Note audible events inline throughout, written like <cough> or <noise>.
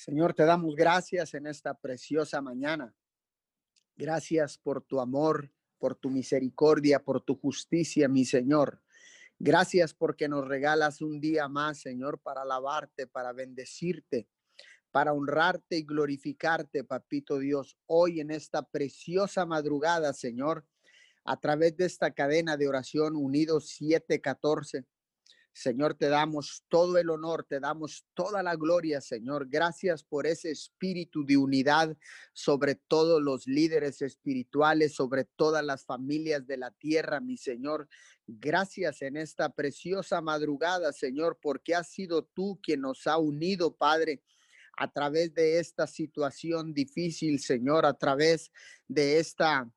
Señor, te damos gracias en esta preciosa mañana. Gracias por tu amor, por tu misericordia, por tu justicia, mi Señor. Gracias porque nos regalas un día más, Señor, para alabarte, para bendecirte, para honrarte y glorificarte, Papito Dios, hoy en esta preciosa madrugada, Señor, a través de esta cadena de oración unidos 714. Señor, te damos todo el honor, te damos toda la gloria, Señor. Gracias por ese espíritu de unidad sobre todos los líderes espirituales, sobre todas las familias de la tierra, mi Señor. Gracias en esta preciosa madrugada, Señor, porque has sido tú quien nos ha unido, Padre a través de esta situación difícil, Señor, a través de esta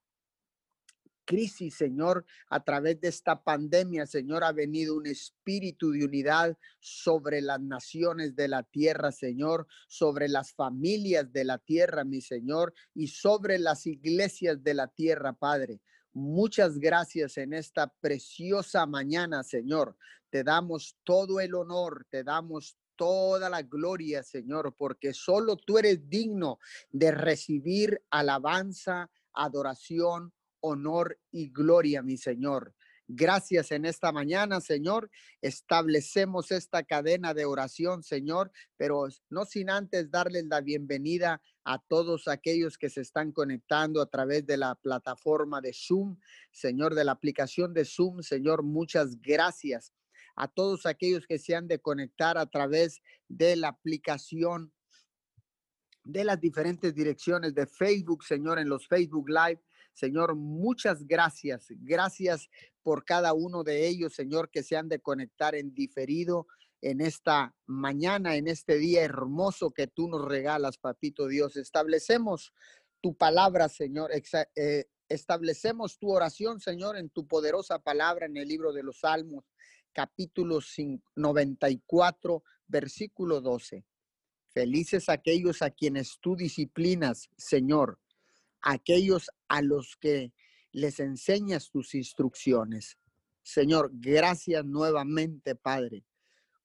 crisis, Señor, a través de esta pandemia, Señor, ha venido un espíritu de unidad sobre las naciones de la tierra, Señor, sobre las familias de la tierra, mi Señor, y sobre las iglesias de la tierra, Padre. Muchas gracias en esta preciosa mañana, Señor. Te damos todo el honor, te damos toda la gloria, Señor, porque solo tú eres digno de recibir alabanza, adoración, honor y gloria, mi Señor. Gracias en esta mañana, Señor. Establecemos esta cadena de oración, Señor, pero no sin antes darles la bienvenida a todos aquellos que se están conectando a través de la plataforma de Zoom, Señor, de la aplicación de Zoom. Señor, muchas gracias a todos aquellos que se han de conectar a través de la aplicación de las diferentes direcciones de Facebook, Señor, en los Facebook Live Señor, muchas gracias. Gracias por cada uno de ellos, Señor, que se han de conectar en diferido en esta mañana, en este día hermoso que tú nos regalas, Papito Dios. Establecemos tu palabra, Señor. Eh, establecemos tu oración, Señor, en tu poderosa palabra en el libro de los Salmos, capítulo 94, versículo 12. Felices aquellos a quienes tú disciplinas, Señor, aquellos a los que les enseñas tus instrucciones. Señor, gracias nuevamente, Padre,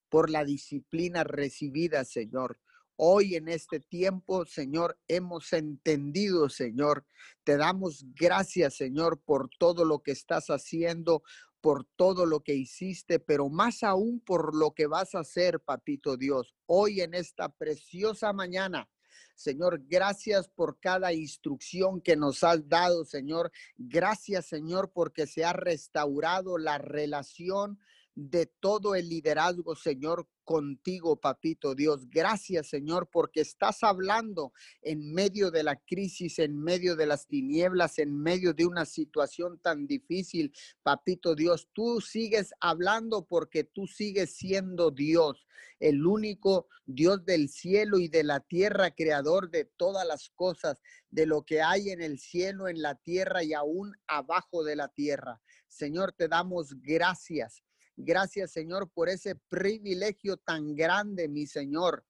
por la disciplina recibida, Señor. Hoy en este tiempo, Señor, hemos entendido, Señor. Te damos gracias, Señor, por todo lo que estás haciendo, por todo lo que hiciste, pero más aún por lo que vas a hacer, Papito Dios. Hoy en esta preciosa mañana, Señor, gracias por cada instrucción que nos has dado, Señor. Gracias, Señor, porque se ha restaurado la relación de todo el liderazgo, Señor, contigo, papito Dios. Gracias, Señor, porque estás hablando en medio de la crisis, en medio de las tinieblas, en medio de una situación tan difícil, papito Dios. Tú sigues hablando porque tú sigues siendo Dios, el único Dios del cielo y de la tierra, creador de todas las cosas, de lo que hay en el cielo, en la tierra y aún abajo de la tierra. Señor, te damos gracias Gracias, Señor, por ese privilegio tan grande, mi Señor,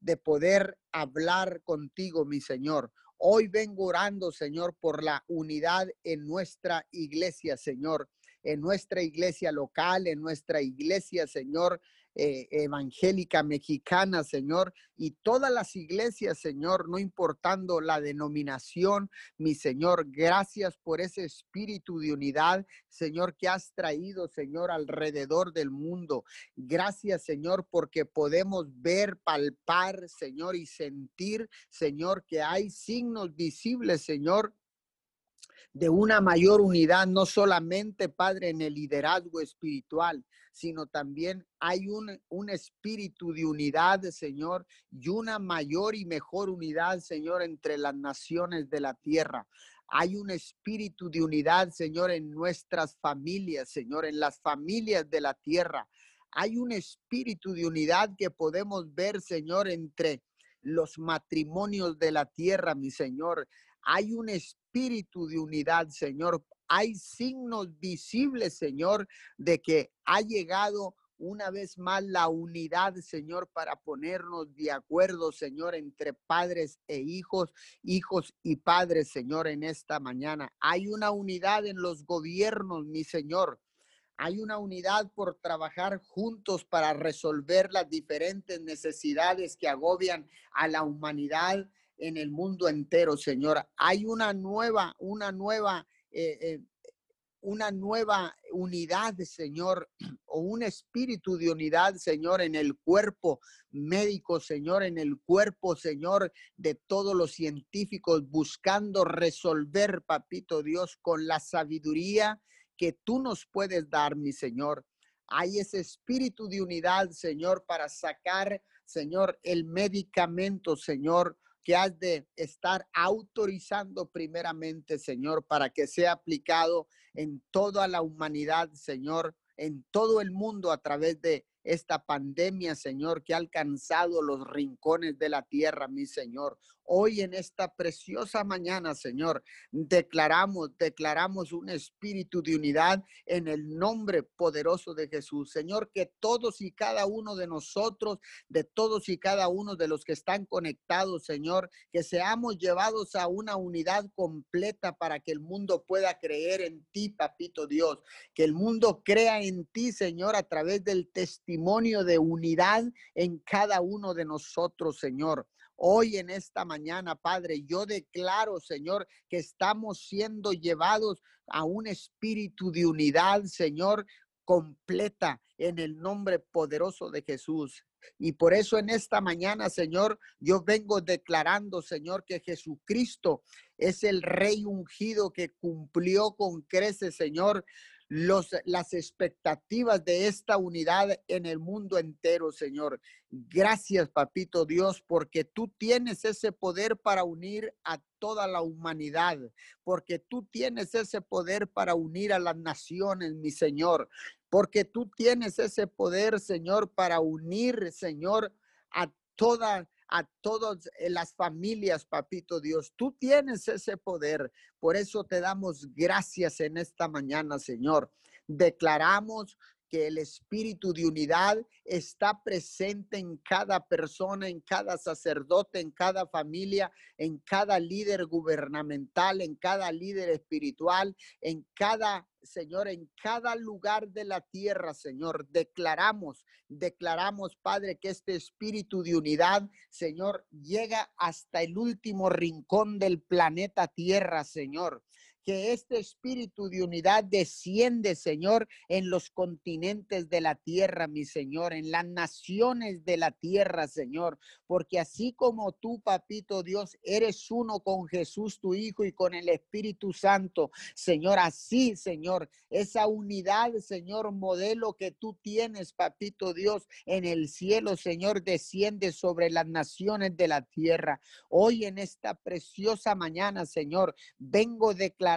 de poder hablar contigo, mi Señor. Hoy vengo orando, Señor, por la unidad en nuestra iglesia, Señor, en nuestra iglesia local, en nuestra iglesia, Señor, eh, evangélica mexicana, Señor, y todas las iglesias, Señor, no importando la denominación, mi Señor, gracias por ese espíritu de unidad, Señor, que has traído, Señor, alrededor del mundo. Gracias, Señor, porque podemos ver, palpar, Señor, y sentir, Señor, que hay signos visibles, Señor, de una mayor unidad, no solamente, Padre, en el liderazgo espiritual, sino también hay un, un espíritu de unidad, Señor, y una mayor y mejor unidad, Señor, entre las naciones de la tierra. Hay un espíritu de unidad, Señor, en nuestras familias, Señor, en las familias de la tierra. Hay un espíritu de unidad que podemos ver, Señor, entre los matrimonios de la tierra, mi Señor. Hay un espíritu de unidad, Señor. Hay signos visibles, Señor, de que ha llegado una vez más la unidad, Señor, para ponernos de acuerdo, Señor, entre padres e hijos, hijos y padres, Señor, en esta mañana. Hay una unidad en los gobiernos, mi Señor. hay una unidad por trabajar juntos para resolver las diferentes necesidades que agobian a la humanidad en el mundo entero, Señor. Hay una nueva, una nueva, eh, eh, una nueva unidad, Señor, <clears throat> o un espíritu de unidad, Señor, en el cuerpo médico, Señor, en el cuerpo, Señor, de todos los científicos, buscando resolver, papito Dios, con la sabiduría que tú nos puedes dar, mi Señor. Hay ese espíritu de unidad, Señor, para sacar, Señor, el medicamento, Señor, que has de estar autorizando primeramente, Señor, para que sea aplicado en toda la humanidad, Señor, en todo el mundo a través de esta pandemia, Señor, que ha alcanzado los rincones de la tierra, mi Señor. Hoy en esta preciosa mañana, Señor, declaramos, declaramos un espíritu de unidad en el nombre poderoso de Jesús. Señor, que todos y cada uno de nosotros, de todos y cada uno de los que están conectados, Señor, que seamos llevados a una unidad completa para que el mundo pueda creer en ti, papito Dios. Que el mundo crea en ti, Señor, a través del testimonio de unidad en cada uno de nosotros, Señor. Hoy en esta mañana, Padre, yo declaro, Señor, que estamos siendo llevados a un espíritu de unidad, Señor, completa en el nombre poderoso de Jesús. Y por eso en esta mañana, Señor, yo vengo declarando, Señor, que Jesucristo es el rey ungido que cumplió con crece, Señor, los, las expectativas de esta unidad en el mundo entero, Señor. Gracias, papito Dios, porque tú tienes ese poder para unir a toda la humanidad, porque tú tienes ese poder para unir a las naciones, mi Señor, porque tú tienes ese poder, Señor, para unir, Señor, a toda a todas eh, las familias, papito Dios. Tú tienes ese poder. Por eso te damos gracias en esta mañana, Señor. Declaramos que el espíritu de unidad está presente en cada persona, en cada sacerdote, en cada familia, en cada líder gubernamental, en cada líder espiritual, en cada Señor, en cada lugar de la tierra, Señor, declaramos, declaramos, Padre, que este espíritu de unidad, Señor, llega hasta el último rincón del planeta Tierra, Señor que este espíritu de unidad desciende, Señor, en los continentes de la tierra, mi Señor, en las naciones de la tierra, Señor, porque así como tú, papito Dios, eres uno con Jesús, tu Hijo, y con el Espíritu Santo, Señor, así, Señor, esa unidad, Señor, modelo que tú tienes, papito Dios, en el cielo, Señor, desciende sobre las naciones de la tierra. Hoy en esta preciosa mañana, Señor, vengo declarando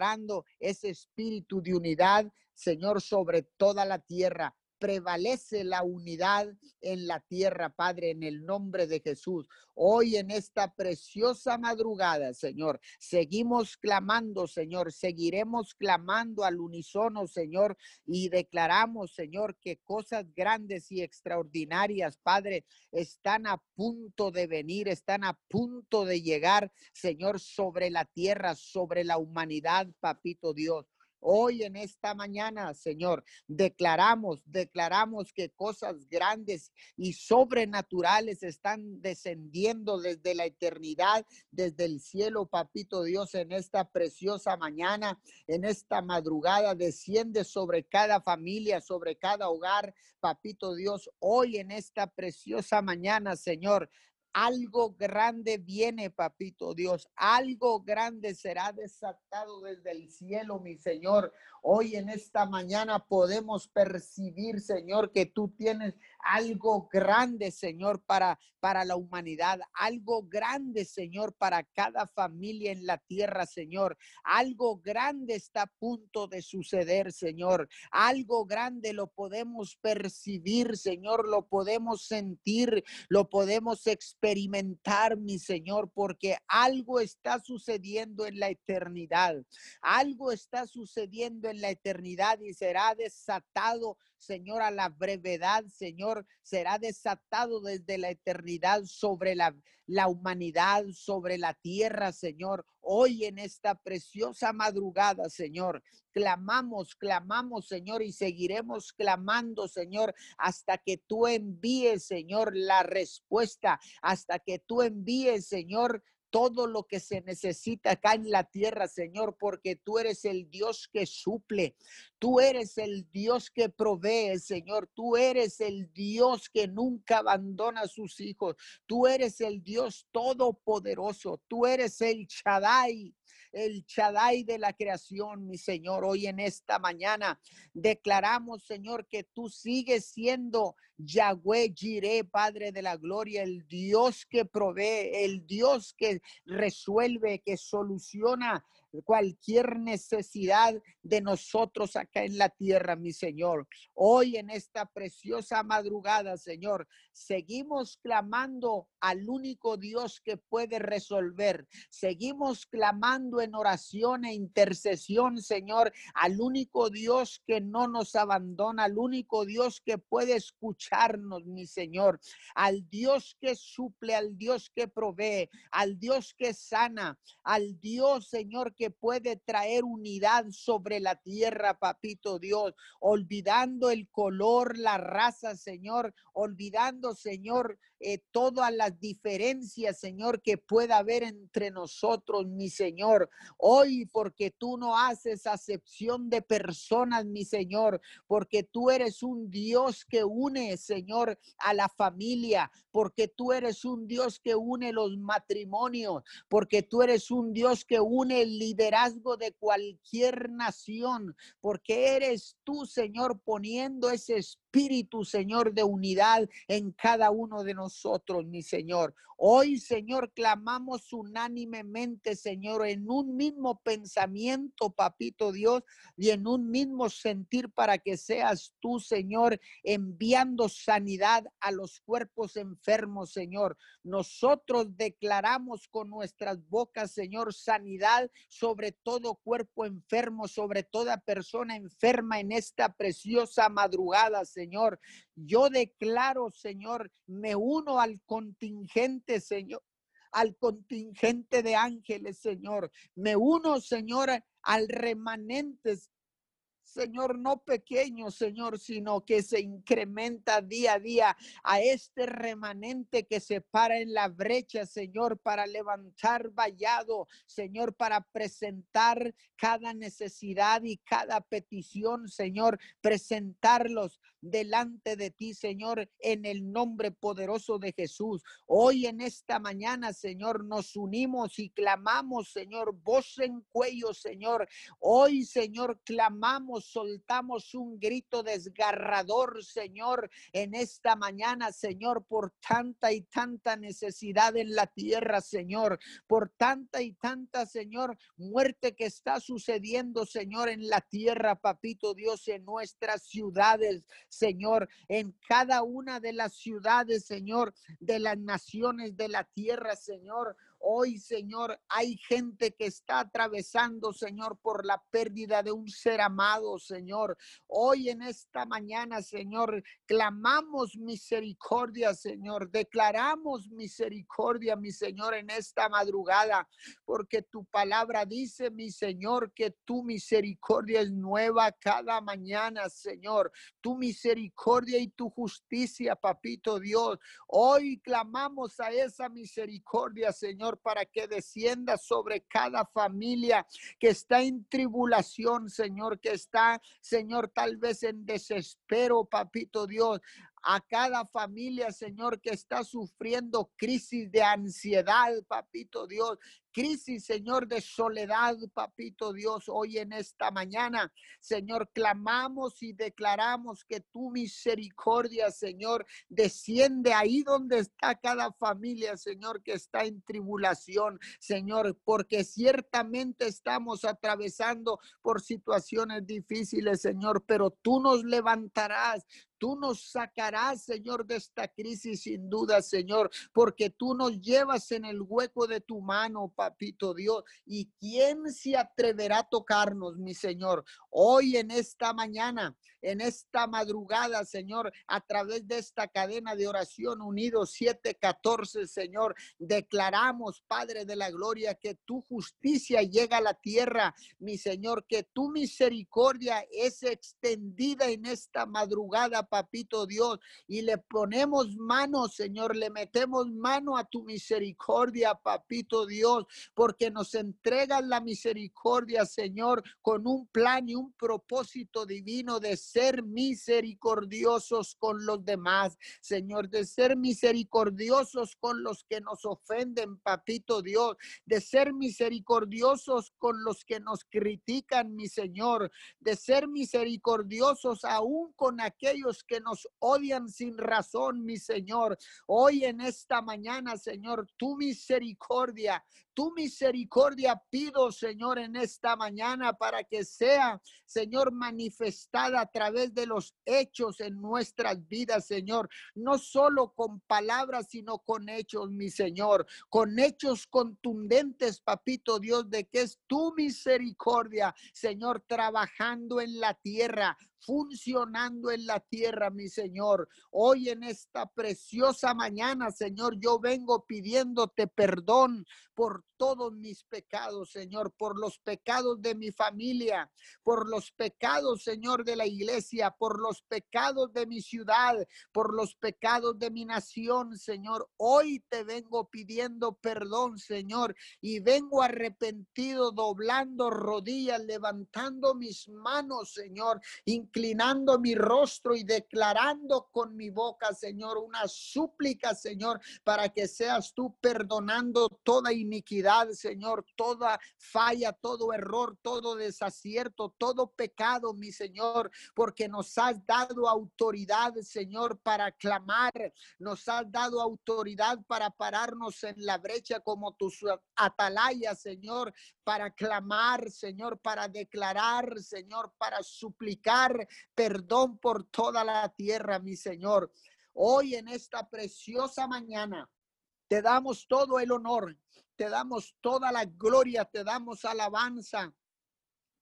ese espíritu de unidad, Señor, sobre toda la tierra. Prevalece la unidad en la tierra, Padre, en el nombre de Jesús. Hoy en esta preciosa madrugada, Señor, seguimos clamando, Señor, seguiremos clamando al unísono, Señor, y declaramos, Señor, que cosas grandes y extraordinarias, Padre, están a punto de venir, están a punto de llegar, Señor, sobre la tierra, sobre la humanidad, Papito Dios. Hoy en esta mañana, Señor, declaramos, declaramos que cosas grandes y sobrenaturales están descendiendo desde la eternidad, desde el cielo, papito Dios, en esta preciosa mañana, en esta madrugada, desciende sobre cada familia, sobre cada hogar, papito Dios, hoy en esta preciosa mañana, Señor, algo grande viene, papito Dios. Algo grande será desatado desde el cielo, mi Señor. Hoy en esta mañana podemos percibir, Señor, que tú tienes algo grande, Señor, para, para la humanidad. Algo grande, Señor, para cada familia en la tierra, Señor. Algo grande está a punto de suceder, Señor. Algo grande lo podemos percibir, Señor. Lo podemos sentir, lo podemos experimentar, mi Señor, porque algo está sucediendo en la eternidad. Algo está sucediendo en la eternidad y será desatado Señor, a la brevedad, Señor, será desatado desde la eternidad sobre la, la humanidad, sobre la tierra, Señor. Hoy en esta preciosa madrugada, Señor, clamamos, clamamos, Señor, y seguiremos clamando, Señor, hasta que tú envíes, Señor, la respuesta, hasta que tú envíes, Señor, todo lo que se necesita acá en la tierra, Señor, porque tú eres el Dios que suple, tú eres el Dios que provee, Señor, tú eres el Dios que nunca abandona a sus hijos, tú eres el Dios todopoderoso, tú eres el Shaddai, el Chadai de la creación, mi Señor. Hoy en esta mañana declaramos, Señor, que tú sigues siendo Yahweh Jireh, Padre de la Gloria, el Dios que provee, el Dios que resuelve, que soluciona cualquier necesidad de nosotros acá en la tierra, mi Señor. Hoy en esta preciosa madrugada, Señor, seguimos clamando al único Dios que puede resolver. Seguimos clamando en oración e intercesión, Señor, al único Dios que no nos abandona, al único Dios que puede escucharnos, mi Señor, al Dios que suple, al Dios que provee, al Dios que sana, al Dios, Señor, que puede traer unidad sobre la tierra, papito Dios, olvidando el color, la raza, Señor, olvidando, Señor, eh, todas las diferencias, Señor, que pueda haber entre nosotros, mi Señor. Hoy, porque tú no haces acepción de personas, mi Señor, porque tú eres un Dios que une, Señor, a la familia, porque tú eres un Dios que une los matrimonios, porque tú eres un Dios que une el liderazgo de cualquier nación, porque eres tú, Señor, poniendo ese espíritu, Señor, de unidad en cada uno de nosotros, mi Señor. Hoy, Señor, clamamos unánimemente, Señor, en un mismo pensamiento, papito Dios, y en un mismo sentir para que seas tú, Señor, enviando sanidad a los cuerpos enfermos, Señor. Nosotros declaramos con nuestras bocas, Señor, sanidad sobre todo cuerpo enfermo, sobre toda persona enferma en esta preciosa madrugada, Señor. Yo declaro, Señor, me uno al contingente, Señor, al contingente de ángeles, Señor. Me uno, Señor, al remanente, Señor, no pequeño, Señor, sino que se incrementa día a día a este remanente que se para en la brecha, Señor, para levantar vallado, Señor, para presentar cada necesidad y cada petición, Señor, presentarlos delante de ti, Señor, en el nombre poderoso de Jesús. Hoy en esta mañana, Señor, nos unimos y clamamos, Señor, voz en cuello, Señor. Hoy, Señor, clamamos, soltamos un grito desgarrador, Señor, en esta mañana, Señor, por tanta y tanta necesidad en la tierra, Señor, por tanta y tanta, Señor, muerte que está sucediendo, Señor, en la tierra, papito Dios, en nuestras ciudades, Señor, en cada una de las ciudades, Señor, de las naciones de la tierra, Señor. Hoy, Señor, hay gente que está atravesando, Señor, por la pérdida de un ser amado, Señor. Hoy en esta mañana, Señor, clamamos misericordia, Señor. Declaramos misericordia, mi Señor, en esta madrugada, porque tu palabra dice, mi Señor, que tu misericordia es nueva cada mañana, Señor. Tu misericordia y tu justicia, papito Dios. Hoy clamamos a esa misericordia, Señor para que descienda sobre cada familia que está en tribulación, Señor, que está, Señor, tal vez en desespero, papito Dios. A cada familia, Señor, que está sufriendo crisis de ansiedad, papito Dios, crisis, Señor, de soledad, papito Dios, hoy en esta mañana, Señor, clamamos y declaramos que tu misericordia, Señor, desciende ahí donde está cada familia, Señor, que está en tribulación, Señor, porque ciertamente estamos atravesando por situaciones difíciles, Señor, pero tú nos levantarás, Tú nos sacarás, Señor, de esta crisis sin duda, Señor, porque tú nos llevas en el hueco de tu mano, papito Dios. ¿Y quién se atreverá a tocarnos, mi Señor? Hoy en esta mañana, en esta madrugada, Señor, a través de esta cadena de oración unidos 714, Señor, declaramos, Padre de la Gloria, que tu justicia llega a la tierra, mi Señor, que tu misericordia es extendida en esta madrugada, papito Dios, y le ponemos mano, Señor, le metemos mano a tu misericordia, papito Dios, porque nos entregas la misericordia, Señor, con un plan y un propósito divino de ser misericordiosos con los demás, Señor, de ser misericordiosos con los que nos ofenden, papito Dios, de ser misericordiosos con los que nos critican, mi Señor, de ser misericordiosos aún con aquellos que nos odian sin razón, mi Señor. Hoy en esta mañana, Señor, tu misericordia tu misericordia pido, Señor, en esta mañana para que sea, Señor, manifestada a través de los hechos en nuestras vidas, Señor. No solo con palabras, sino con hechos, mi Señor. Con hechos contundentes, papito Dios, de que es tu misericordia, Señor, trabajando en la tierra, funcionando en la tierra, mi Señor. Hoy en esta preciosa mañana, Señor, yo vengo pidiéndote perdón por todos mis pecados, Señor, por los pecados de mi familia, por los pecados, Señor, de la iglesia, por los pecados de mi ciudad, por los pecados de mi nación, Señor. Hoy te vengo pidiendo perdón, Señor, y vengo arrepentido, doblando rodillas, levantando mis manos, Señor, inclinando mi rostro y declarando con mi boca, Señor, una súplica, Señor, para que seas tú perdonando toda iniquidad, Señor, toda falla, todo error, todo desacierto, todo pecado, mi Señor, porque nos has dado autoridad, Señor, para clamar, nos has dado autoridad para pararnos en la brecha como tus atalayas, Señor, para clamar, Señor, para declarar, Señor, para suplicar perdón por toda la tierra, mi Señor. Hoy en esta preciosa mañana te damos todo el honor, te damos toda la gloria, te damos alabanza.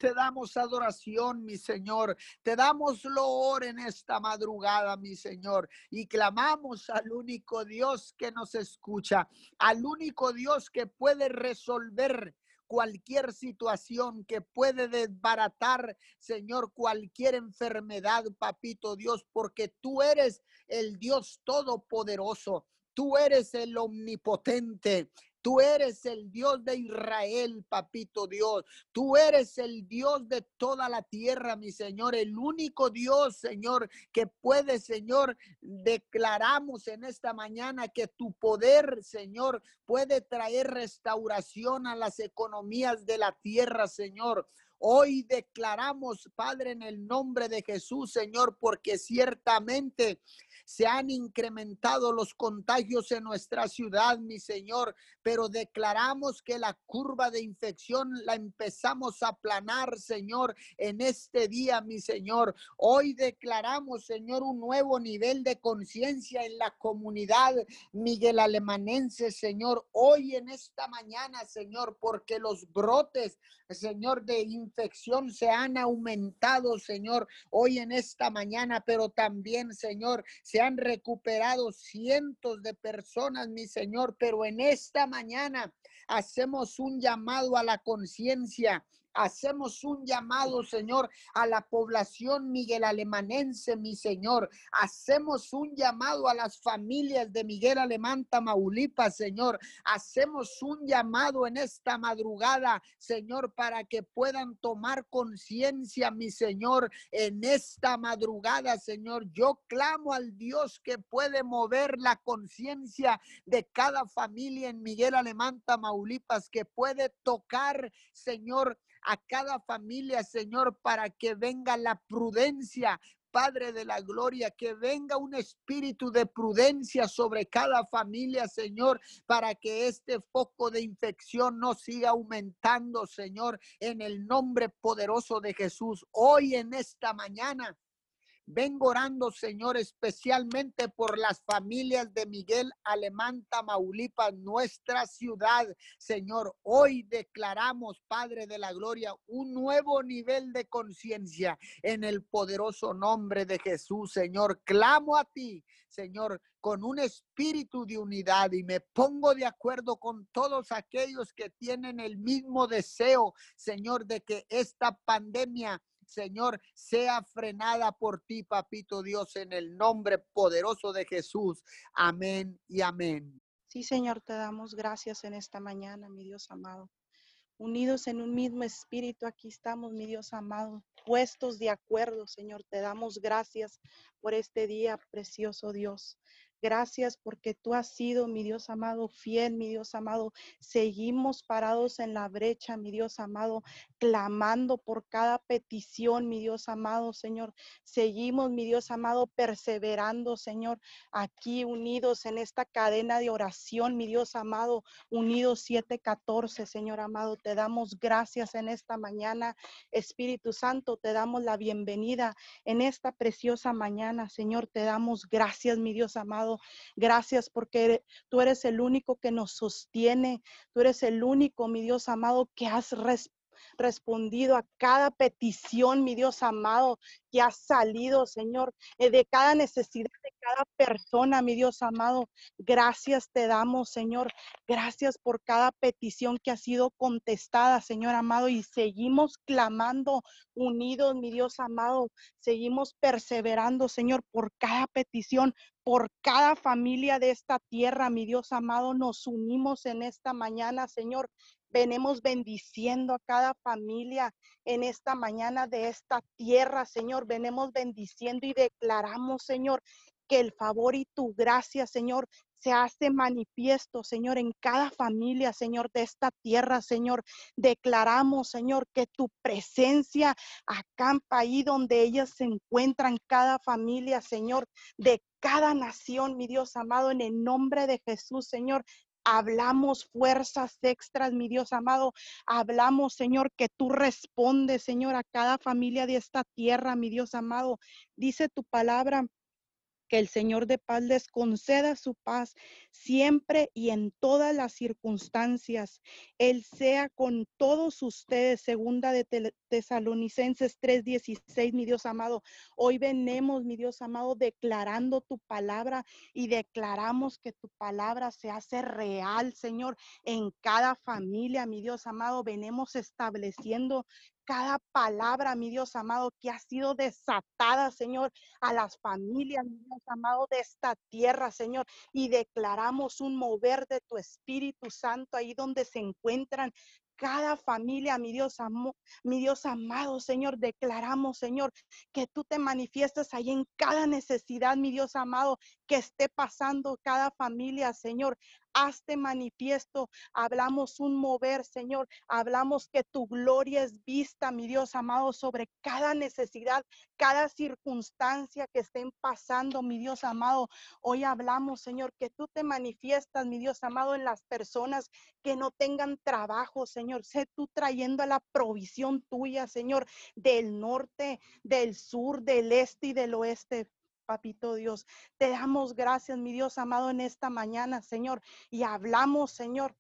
Te damos adoración, mi Señor. Te damos loor en esta madrugada, mi Señor. Y clamamos al único Dios que nos escucha, al único Dios que puede resolver cualquier situación que puede desbaratar, Señor, cualquier enfermedad, papito Dios, porque tú eres el Dios todopoderoso. Tú eres el omnipotente, Tú eres el Dios de Israel, papito Dios. Tú eres el Dios de toda la tierra, mi Señor. El único Dios, Señor, que puede, Señor, declaramos en esta mañana que tu poder, Señor, puede traer restauración a las economías de la tierra, Señor. Hoy declaramos, Padre, en el nombre de Jesús, Señor, porque ciertamente se han incrementado los contagios en nuestra ciudad, mi Señor, pero declaramos que la curva de infección la empezamos a aplanar, Señor, en este día, mi Señor. Hoy declaramos, Señor, un nuevo nivel de conciencia en la comunidad Miguel Alemanense, Señor. Hoy en esta mañana, Señor, porque los brotes, Señor, de infección se han aumentado, Señor, hoy en esta mañana, pero también, Señor, se han recuperado cientos de personas, mi Señor, pero en esta mañana hacemos un llamado a la conciencia Hacemos un llamado, Señor, a la población Miguel Alemanense, mi Señor. Hacemos un llamado a las familias de Miguel Alemán Tamaulipas, Señor. Hacemos un llamado en esta madrugada, Señor, para que puedan tomar conciencia, mi Señor, en esta madrugada, Señor. Yo clamo al Dios que puede mover la conciencia de cada familia en Miguel Alemán Tamaulipas, que puede tocar, Señor, a cada familia, Señor, para que venga la prudencia, Padre de la Gloria, que venga un espíritu de prudencia sobre cada familia, Señor, para que este foco de infección no siga aumentando, Señor, en el nombre poderoso de Jesús. Hoy en esta mañana Vengo orando, Señor, especialmente por las familias de Miguel Alemán, Tamaulipas, nuestra ciudad. Señor, hoy declaramos, Padre de la Gloria, un nuevo nivel de conciencia en el poderoso nombre de Jesús, Señor. Clamo a ti, Señor, con un espíritu de unidad y me pongo de acuerdo con todos aquellos que tienen el mismo deseo, Señor, de que esta pandemia Señor, sea frenada por ti, papito Dios, en el nombre poderoso de Jesús. Amén y amén. Sí, Señor, te damos gracias en esta mañana, mi Dios amado. Unidos en un mismo espíritu, aquí estamos, mi Dios amado, puestos de acuerdo, Señor. Te damos gracias por este día, precioso Dios. Gracias porque tú has sido, mi Dios amado, fiel, mi Dios amado. Seguimos parados en la brecha, mi Dios amado, clamando por cada petición, mi Dios amado, Señor. Seguimos, mi Dios amado, perseverando, Señor, aquí unidos en esta cadena de oración, mi Dios amado, unidos 714, Señor amado. Te damos gracias en esta mañana, Espíritu Santo, te damos la bienvenida en esta preciosa mañana, Señor. Te damos gracias, mi Dios amado Gracias porque tú eres el único que nos sostiene. Tú eres el único, mi Dios amado, que has respondido a cada petición, mi Dios amado, que ha salido, Señor, eh, de cada necesidad de cada persona, mi Dios amado. Gracias te damos, Señor. Gracias por cada petición que ha sido contestada, Señor amado, y seguimos clamando unidos, mi Dios amado. Seguimos perseverando, Señor, por cada petición, por cada familia de esta tierra, mi Dios amado. Nos unimos en esta mañana, Señor. Venemos bendiciendo a cada familia en esta mañana de esta tierra, Señor. Venemos bendiciendo y declaramos, Señor, que el favor y tu gracia, Señor, se hace manifiesto, Señor, en cada familia, Señor, de esta tierra, Señor. Declaramos, Señor, que tu presencia acampa ahí donde ellas se encuentran, cada familia, Señor, de cada nación, mi Dios amado, en el nombre de Jesús, Señor. Hablamos fuerzas extras, mi Dios amado. Hablamos, Señor, que tú respondes, Señor, a cada familia de esta tierra, mi Dios amado. Dice tu palabra que el Señor de paz les conceda su paz siempre y en todas las circunstancias. Él sea con todos ustedes, segunda de Tesalonicenses 3:16, mi Dios amado. Hoy venemos, mi Dios amado, declarando tu palabra y declaramos que tu palabra se hace real, Señor, en cada familia, mi Dios amado. Venemos estableciendo cada palabra, mi Dios amado, que ha sido desatada, Señor, a las familias, mi Dios amado, de esta tierra, Señor. Y declaramos un mover de tu Espíritu Santo ahí donde se encuentran cada familia, mi Dios, mi Dios amado, Señor, declaramos, Señor, que tú te manifiestas ahí en cada necesidad, mi Dios amado, que esté pasando cada familia, Señor hazte manifiesto. Hablamos un mover, Señor. Hablamos que tu gloria es vista, mi Dios amado, sobre cada necesidad, cada circunstancia que estén pasando, mi Dios amado. Hoy hablamos, Señor, que tú te manifiestas, mi Dios amado, en las personas que no tengan trabajo, Señor. Sé tú trayendo la provisión tuya, Señor, del norte, del sur, del este y del oeste papito Dios. Te damos gracias, mi Dios amado, en esta mañana, Señor. Y hablamos, Señor,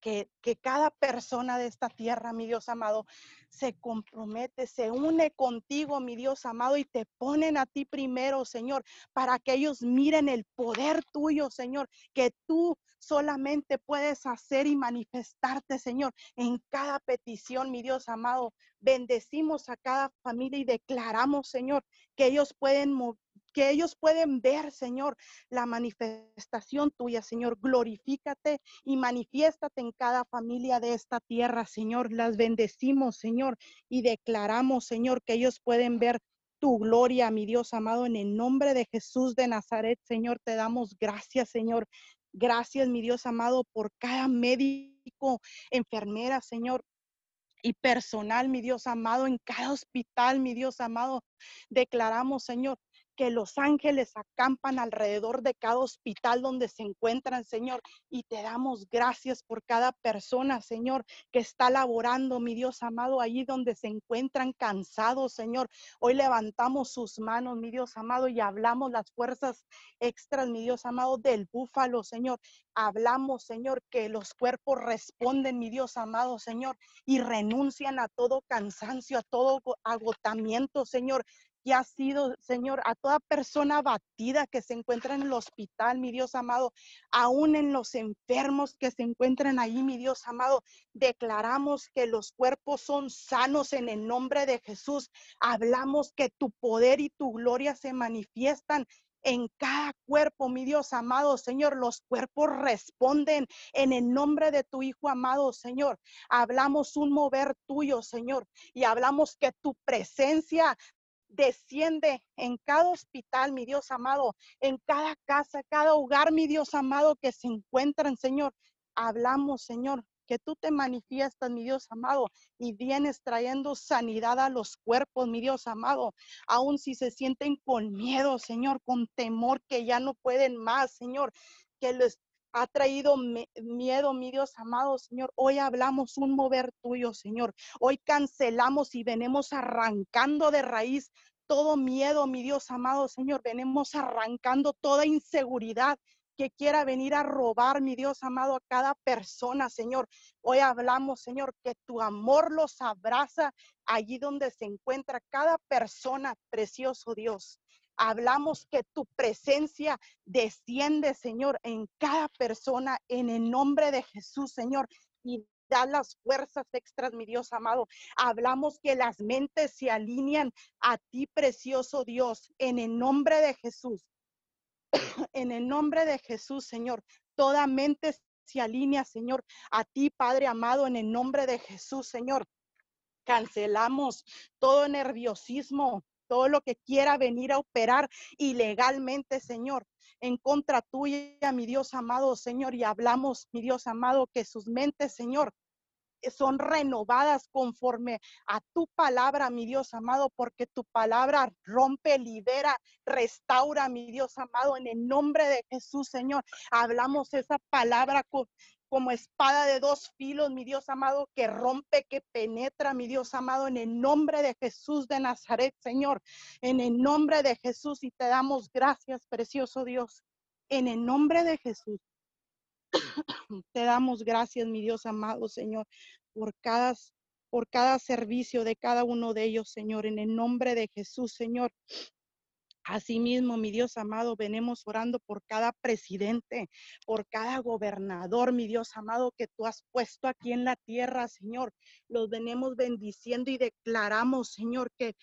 que, que, cada persona de esta tierra, mi Dios amado, se compromete, se une contigo, mi Dios amado, y te ponen a ti primero, Señor, para que ellos miren el poder tuyo, Señor, que tú solamente puedes hacer y manifestarte, Señor, en cada petición, mi Dios amado. Bendecimos a cada familia y declaramos, Señor, que ellos pueden que ellos pueden ver, Señor, la manifestación tuya, Señor. Glorifícate y manifiéstate en cada familia de esta tierra, Señor. Las bendecimos, Señor, y declaramos, Señor, que ellos pueden ver tu gloria, mi Dios amado, en el nombre de Jesús de Nazaret, Señor, te damos gracias, Señor. Gracias, mi Dios amado, por cada médico, enfermera, Señor, y personal, mi Dios amado, en cada hospital, mi Dios amado. Declaramos, Señor, que los ángeles acampan alrededor de cada hospital donde se encuentran, Señor. Y te damos gracias por cada persona, Señor, que está laborando, mi Dios amado, allí donde se encuentran cansados, Señor. Hoy levantamos sus manos, mi Dios amado, y hablamos las fuerzas extras, mi Dios amado, del búfalo, Señor. Hablamos, Señor, que los cuerpos responden, mi Dios amado, Señor, y renuncian a todo cansancio, a todo agotamiento, Señor que ha sido, Señor, a toda persona batida que se encuentra en el hospital, mi Dios amado, aún en los enfermos que se encuentran ahí, mi Dios amado, declaramos que los cuerpos son sanos en el nombre de Jesús. Hablamos que tu poder y tu gloria se manifiestan en cada cuerpo, mi Dios amado Señor. Los cuerpos responden en el nombre de tu Hijo amado Señor. Hablamos un mover tuyo, Señor, y hablamos que tu presencia desciende en cada hospital, mi Dios amado, en cada casa, cada hogar, mi Dios amado, que se encuentran, Señor. Hablamos, Señor, que tú te manifiestas, mi Dios amado, y vienes trayendo sanidad a los cuerpos, mi Dios amado, aun si se sienten con miedo, Señor, con temor que ya no pueden más, Señor, que les ha traído miedo, mi Dios amado, Señor. Hoy hablamos un mover tuyo, Señor. Hoy cancelamos y venimos arrancando de raíz todo miedo, mi Dios amado, Señor. Venimos arrancando toda inseguridad que quiera venir a robar, mi Dios amado, a cada persona, Señor. Hoy hablamos, Señor, que tu amor los abraza allí donde se encuentra cada persona, precioso Dios. Hablamos que tu presencia desciende, Señor, en cada persona, en el nombre de Jesús, Señor. Y da las fuerzas extras, mi Dios amado. Hablamos que las mentes se alinean a ti, precioso Dios, en el nombre de Jesús. <coughs> en el nombre de Jesús, Señor. Toda mente se alinea, Señor, a ti, Padre amado, en el nombre de Jesús, Señor. Cancelamos todo nerviosismo, todo lo que quiera venir a operar ilegalmente, Señor, en contra tuya, mi Dios amado, Señor, y hablamos, mi Dios amado, que sus mentes, Señor, son renovadas conforme a tu palabra, mi Dios amado, porque tu palabra rompe, libera, restaura, mi Dios amado, en el nombre de Jesús, Señor. Hablamos esa palabra como espada de dos filos, mi Dios amado, que rompe, que penetra, mi Dios amado, en el nombre de Jesús de Nazaret, Señor, en el nombre de Jesús y te damos gracias, precioso Dios, en el nombre de Jesús. <coughs> te damos gracias, mi Dios amado, Señor, por cada por cada servicio de cada uno de ellos, Señor, en el nombre de Jesús, Señor. Asimismo, mi Dios amado, venimos orando por cada presidente, por cada gobernador, mi Dios amado, que tú has puesto aquí en la tierra, Señor. Los venimos bendiciendo y declaramos, Señor, que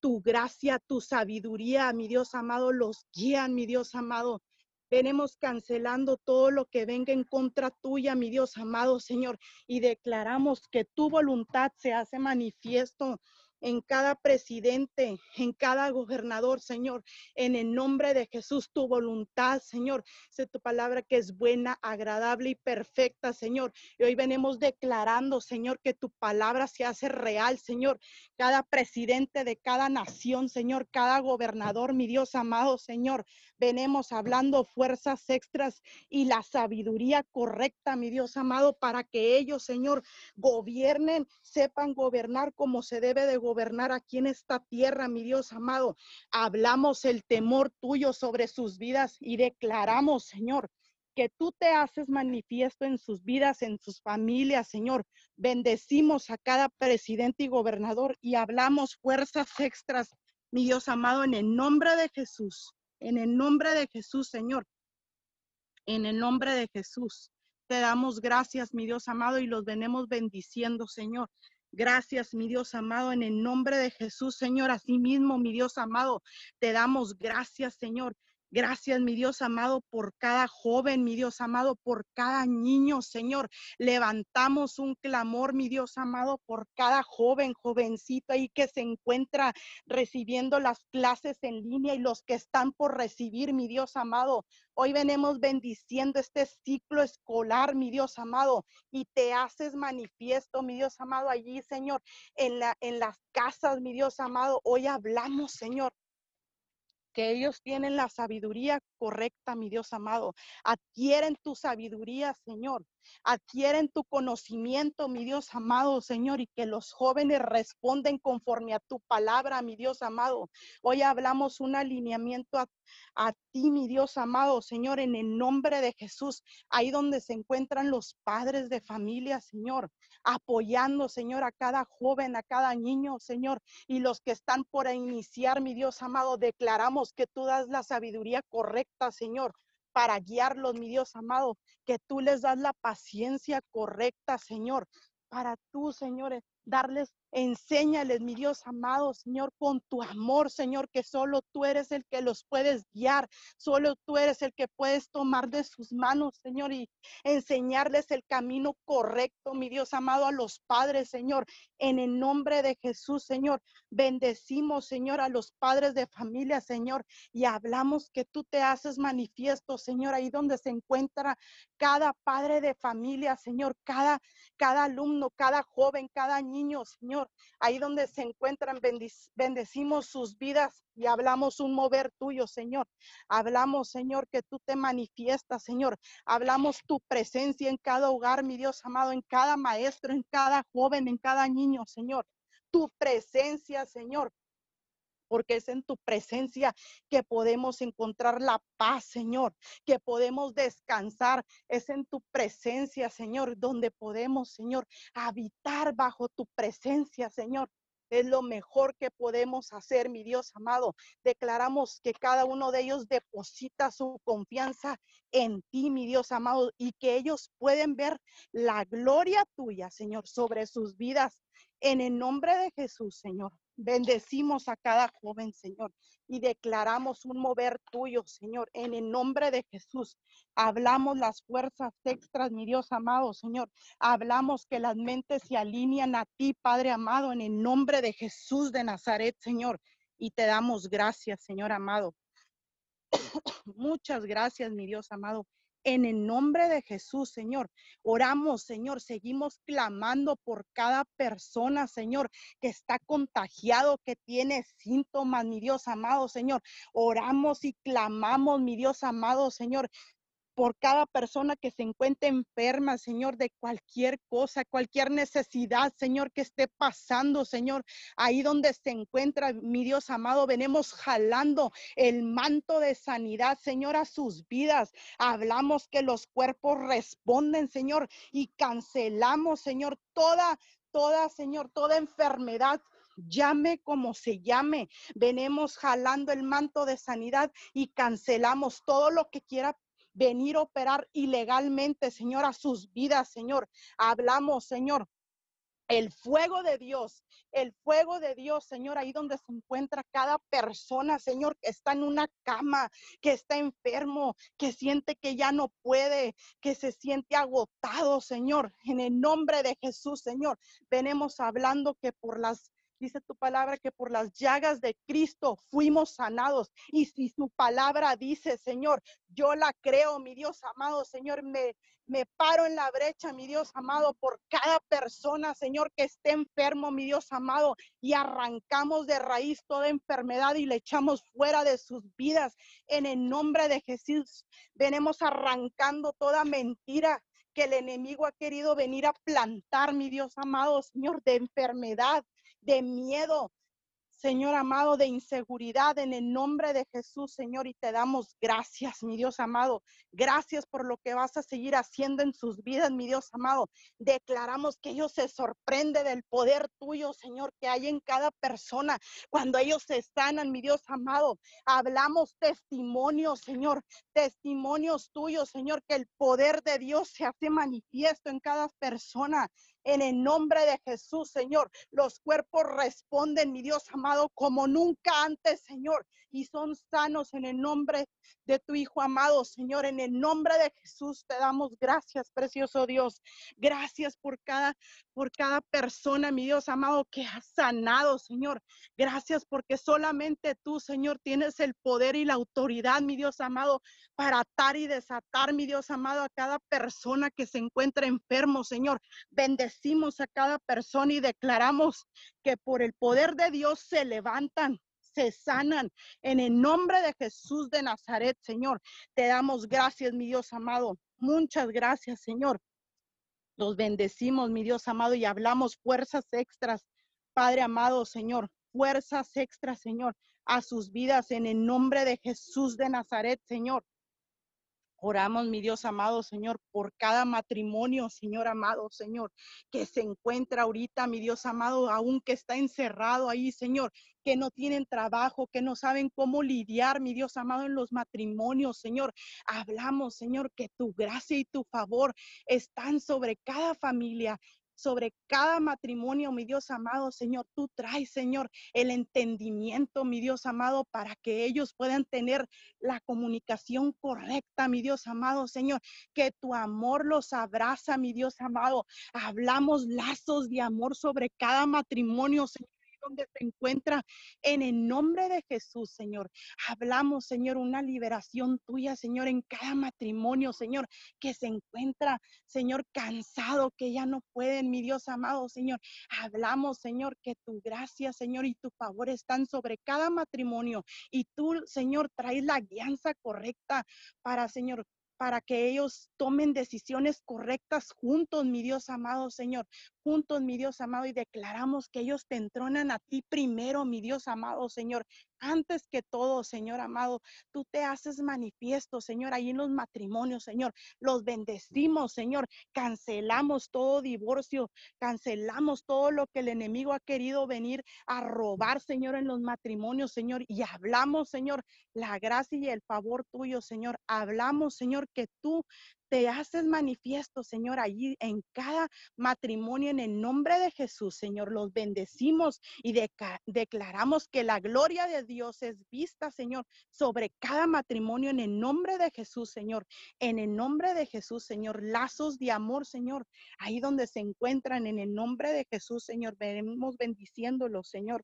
tu gracia, tu sabiduría, mi Dios amado, los guían, mi Dios amado. Venimos cancelando todo lo que venga en contra tuya, mi Dios amado Señor, y declaramos que tu voluntad se hace manifiesto en cada presidente, en cada gobernador, Señor, en el nombre de Jesús, tu voluntad, Señor, sé tu palabra que es buena, agradable y perfecta, Señor. Y hoy venimos declarando, Señor, que tu palabra se hace real, Señor. Cada presidente de cada nación, Señor, cada gobernador, mi Dios amado, Señor, venimos hablando fuerzas extras y la sabiduría correcta, mi Dios amado, para que ellos, Señor, gobiernen, sepan gobernar como se debe de gobernar aquí en esta tierra, mi Dios amado. Hablamos el temor tuyo sobre sus vidas y declaramos, Señor, que tú te haces manifiesto en sus vidas, en sus familias, Señor. Bendecimos a cada presidente y gobernador y hablamos fuerzas extras, mi Dios amado, en el nombre de Jesús. En el nombre de Jesús, Señor. En el nombre de Jesús. Te damos gracias, mi Dios amado, y los venimos bendiciendo, Señor. Gracias, mi Dios amado, en el nombre de Jesús, Señor. Asimismo, mi Dios amado, te damos gracias, Señor. Gracias, mi Dios amado, por cada joven, mi Dios amado, por cada niño, Señor. Levantamos un clamor, mi Dios amado, por cada joven, jovencita ahí que se encuentra recibiendo las clases en línea y los que están por recibir, mi Dios amado. Hoy venimos bendiciendo este ciclo escolar, mi Dios amado, y te haces manifiesto, mi Dios amado, allí, Señor, en, la, en las casas, mi Dios amado. Hoy hablamos, Señor que ellos tienen la sabiduría correcta, mi Dios amado. Adquieren tu sabiduría, Señor. Adquieren tu conocimiento, mi Dios amado, Señor, y que los jóvenes responden conforme a tu palabra, mi Dios amado. Hoy hablamos un alineamiento a, a ti, mi Dios amado, Señor, en el nombre de Jesús, ahí donde se encuentran los padres de familia, Señor, apoyando, Señor, a cada joven, a cada niño, Señor, y los que están por iniciar, mi Dios amado, declaramos que tú das la sabiduría correcta, Señor, para guiarlos, mi Dios amado, que tú les das la paciencia correcta, Señor, para tú, señores, darles, enséñales, mi Dios amado, Señor, con tu amor, Señor, que solo tú eres el que los puedes guiar, solo tú eres el que puedes tomar de sus manos, Señor, y enseñarles el camino correcto, mi Dios amado, a los padres, Señor, en el nombre de Jesús, Señor. Bendecimos, Señor, a los padres de familia, Señor, y hablamos que tú te haces manifiesto, Señor, ahí donde se encuentra cada padre de familia, Señor, cada, cada alumno, cada joven, cada niño, Señor, ahí donde se encuentran, bendecimos sus vidas y hablamos un mover tuyo, Señor. Hablamos, Señor, que tú te manifiestas, Señor. Hablamos tu presencia en cada hogar, mi Dios amado, en cada maestro, en cada joven, en cada niño, Señor. Tu presencia, Señor porque es en tu presencia que podemos encontrar la paz, Señor, que podemos descansar. Es en tu presencia, Señor, donde podemos, Señor, habitar bajo tu presencia, Señor. Es lo mejor que podemos hacer, mi Dios amado. Declaramos que cada uno de ellos deposita su confianza en ti, mi Dios amado, y que ellos pueden ver la gloria tuya, Señor, sobre sus vidas. En el nombre de Jesús, Señor. Bendecimos a cada joven, Señor, y declaramos un mover tuyo, Señor, en el nombre de Jesús. Hablamos las fuerzas extras, mi Dios amado, Señor. Hablamos que las mentes se alinean a ti, Padre amado, en el nombre de Jesús de Nazaret, Señor. Y te damos gracias, Señor amado. <coughs> Muchas gracias, mi Dios amado. En el nombre de Jesús, Señor, oramos, Señor, seguimos clamando por cada persona, Señor, que está contagiado, que tiene síntomas, mi Dios amado, Señor. Oramos y clamamos, mi Dios amado, Señor, por cada persona que se encuentre enferma, Señor, de cualquier cosa, cualquier necesidad, Señor, que esté pasando, Señor, ahí donde se encuentra, mi Dios amado, venimos jalando el manto de sanidad, Señor, a sus vidas. Hablamos que los cuerpos responden, Señor, y cancelamos, Señor, toda, toda, Señor, toda enfermedad llame como se llame. Venimos jalando el manto de sanidad y cancelamos todo lo que quiera venir a operar ilegalmente, Señor, a sus vidas, Señor. Hablamos, Señor, el fuego de Dios, el fuego de Dios, Señor, ahí donde se encuentra cada persona, Señor, que está en una cama, que está enfermo, que siente que ya no puede, que se siente agotado, Señor. En el nombre de Jesús, Señor, venimos hablando que por las Dice tu palabra que por las llagas de Cristo fuimos sanados. Y si su palabra dice, Señor, yo la creo, mi Dios amado, Señor, me, me paro en la brecha, mi Dios amado, por cada persona, Señor, que esté enfermo, mi Dios amado, y arrancamos de raíz toda enfermedad y le echamos fuera de sus vidas. En el nombre de Jesús, venimos arrancando toda mentira que el enemigo ha querido venir a plantar, mi Dios amado, Señor, de enfermedad, de miedo, Señor amado, de inseguridad en el nombre de Jesús, Señor, y te damos gracias, mi Dios amado. Gracias por lo que vas a seguir haciendo en sus vidas, mi Dios amado. Declaramos que ellos se sorprende del poder tuyo, Señor, que hay en cada persona cuando ellos se sanan, mi Dios amado. Hablamos testimonios, Señor, testimonios tuyos, Señor, que el poder de Dios se hace manifiesto en cada persona. En el nombre de Jesús, Señor, los cuerpos responden, mi Dios amado, como nunca antes, Señor, y son sanos en el nombre de tu Hijo amado, Señor. En el nombre de Jesús te damos gracias, precioso Dios. Gracias por cada, por cada persona, mi Dios amado, que has sanado, Señor. Gracias porque solamente tú, Señor, tienes el poder y la autoridad, mi Dios amado, para atar y desatar, mi Dios amado, a cada persona que se encuentra enfermo, Señor. Bendecimos a cada persona y declaramos que por el poder de Dios se levantan se sanan en el nombre de Jesús de Nazaret, Señor. Te damos gracias, mi Dios amado. Muchas gracias, Señor. Los bendecimos, mi Dios amado, y hablamos fuerzas extras, Padre amado, Señor, fuerzas extras, Señor, a sus vidas en el nombre de Jesús de Nazaret, Señor. Oramos, mi Dios amado, Señor, por cada matrimonio, Señor amado, Señor, que se encuentra ahorita, mi Dios amado, aún que está encerrado ahí, Señor, que no tienen trabajo, que no saben cómo lidiar, mi Dios amado, en los matrimonios, Señor. Hablamos, Señor, que tu gracia y tu favor están sobre cada familia sobre cada matrimonio, mi Dios amado, Señor. Tú traes, Señor, el entendimiento, mi Dios amado, para que ellos puedan tener la comunicación correcta, mi Dios amado, Señor. Que tu amor los abraza, mi Dios amado. Hablamos lazos de amor sobre cada matrimonio, Señor donde se encuentra. En el nombre de Jesús, Señor. Hablamos, Señor, una liberación tuya, Señor, en cada matrimonio, Señor, que se encuentra, Señor, cansado, que ya no pueden, mi Dios amado, Señor. Hablamos, Señor, que tu gracia, Señor, y tu favor están sobre cada matrimonio. Y tú, Señor, traes la guianza correcta para, Señor, para que ellos tomen decisiones correctas juntos, mi Dios amado Señor, juntos, mi Dios amado, y declaramos que ellos te entronan a ti primero, mi Dios amado Señor, antes que todo, Señor amado, tú te haces manifiesto, Señor, ahí en los matrimonios, Señor. Los bendecimos, Señor. Cancelamos todo divorcio, cancelamos todo lo que el enemigo ha querido venir a robar, Señor, en los matrimonios, Señor. Y hablamos, Señor, la gracia y el favor tuyo, Señor. Hablamos, Señor, que tú te haces manifiesto, Señor, allí en cada matrimonio en el nombre de Jesús, Señor. Los bendecimos y declaramos que la gloria de Dios es vista, Señor, sobre cada matrimonio en el nombre de Jesús, Señor. En el nombre de Jesús, Señor. Lazos de amor, Señor. Ahí donde se encuentran en el nombre de Jesús, Señor. Veremos bendiciéndolos, Señor.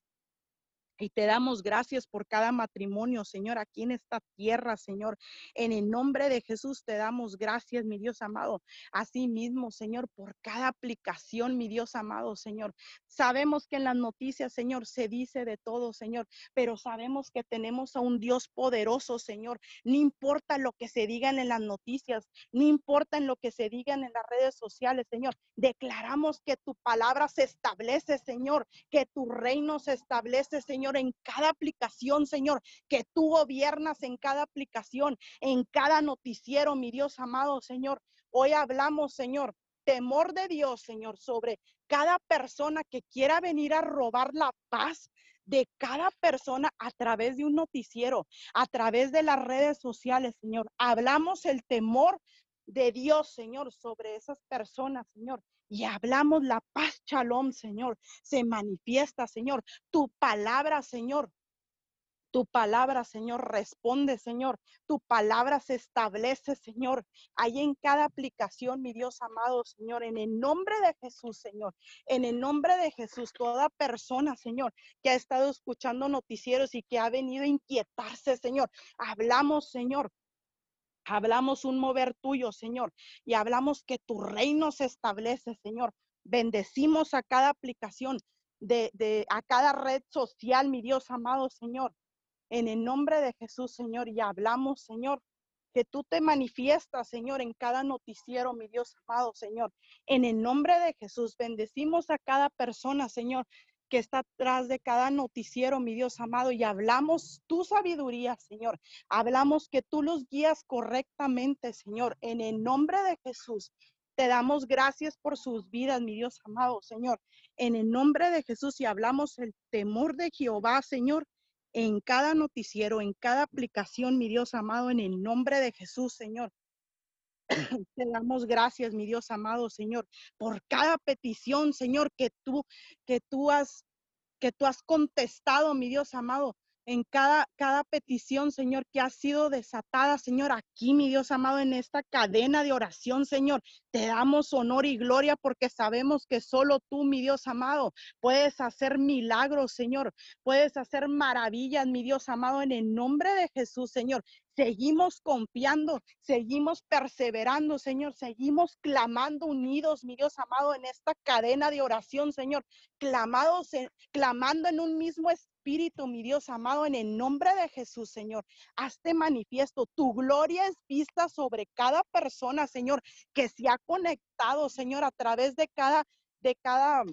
Y te damos gracias por cada matrimonio, Señor, aquí en esta tierra, Señor. En el nombre de Jesús te damos gracias, mi Dios amado. Así mismo, Señor, por cada aplicación, mi Dios amado, Señor. Sabemos que en las noticias, Señor, se dice de todo, Señor, pero sabemos que tenemos a un Dios poderoso, Señor. No importa lo que se digan en las noticias, no importa en lo que se digan en las redes sociales, Señor. Declaramos que tu palabra se establece, Señor, que tu reino se establece, Señor en cada aplicación, Señor, que tú gobiernas en cada aplicación, en cada noticiero, mi Dios amado, Señor. Hoy hablamos, Señor, temor de Dios, Señor, sobre cada persona que quiera venir a robar la paz de cada persona a través de un noticiero, a través de las redes sociales, Señor. Hablamos el temor de Dios, Señor, sobre esas personas, Señor y hablamos la paz, shalom, Señor. Se manifiesta, Señor. Tu palabra, Señor. Tu palabra, Señor, responde, Señor. Tu palabra se establece, Señor. Ahí en cada aplicación, mi Dios amado, Señor, en el nombre de Jesús, Señor. En el nombre de Jesús, toda persona, Señor, que ha estado escuchando noticieros y que ha venido a inquietarse, Señor. Hablamos, Señor, Hablamos un mover tuyo, Señor, y hablamos que tu reino se establece, Señor. Bendecimos a cada aplicación, de, a cada red social, mi Dios amado, Señor. En el nombre de Jesús, Señor, y hablamos, Señor, que tú te manifiestas, Señor, en cada noticiero, mi Dios amado, Señor. En el nombre de Jesús, bendecimos a cada persona, Señor, que está atrás de cada noticiero, mi Dios amado, y hablamos tu sabiduría, Señor. Hablamos que tú los guías correctamente, Señor, en el nombre de Jesús. Te damos gracias por sus vidas, mi Dios amado, Señor. En el nombre de Jesús y hablamos el temor de Jehová, Señor, en cada noticiero, en cada aplicación, mi Dios amado, en el nombre de Jesús, Señor. <coughs> Te damos gracias, mi Dios amado Señor, por cada petición, Señor, que tú, que tú has, que tú has contestado, mi Dios amado en cada, cada petición, Señor, que ha sido desatada, Señor, aquí, mi Dios amado, en esta cadena de oración, Señor. Te damos honor y gloria porque sabemos que solo tú, mi Dios amado, puedes hacer milagros, Señor. Puedes hacer maravillas, mi Dios amado, en el nombre de Jesús, Señor. Seguimos confiando, seguimos perseverando, Señor, seguimos clamando unidos, mi Dios amado, en esta cadena de oración, Señor, clamados, clamando en un mismo espíritu Espíritu, mi Dios amado, en el nombre de Jesús, Señor. Hazte manifiesto. Tu gloria es vista sobre cada persona, Señor, que se ha conectado, Señor, a través de cada, de cada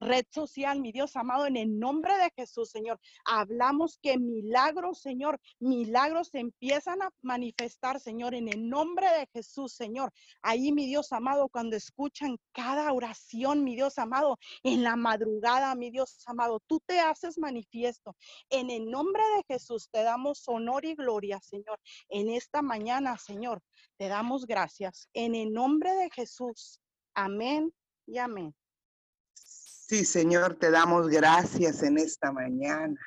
red social, mi Dios amado, en el nombre de Jesús, Señor. Hablamos que milagros, Señor, milagros empiezan a manifestar, Señor, en el nombre de Jesús, Señor. Ahí, mi Dios amado, cuando escuchan cada oración, mi Dios amado, en la madrugada, mi Dios amado, tú te haces manifiesto. En el nombre de Jesús te damos honor y gloria, Señor. En esta mañana, Señor, te damos gracias. En el nombre de Jesús. Amén y amén. Sí, Señor, te damos gracias en esta mañana.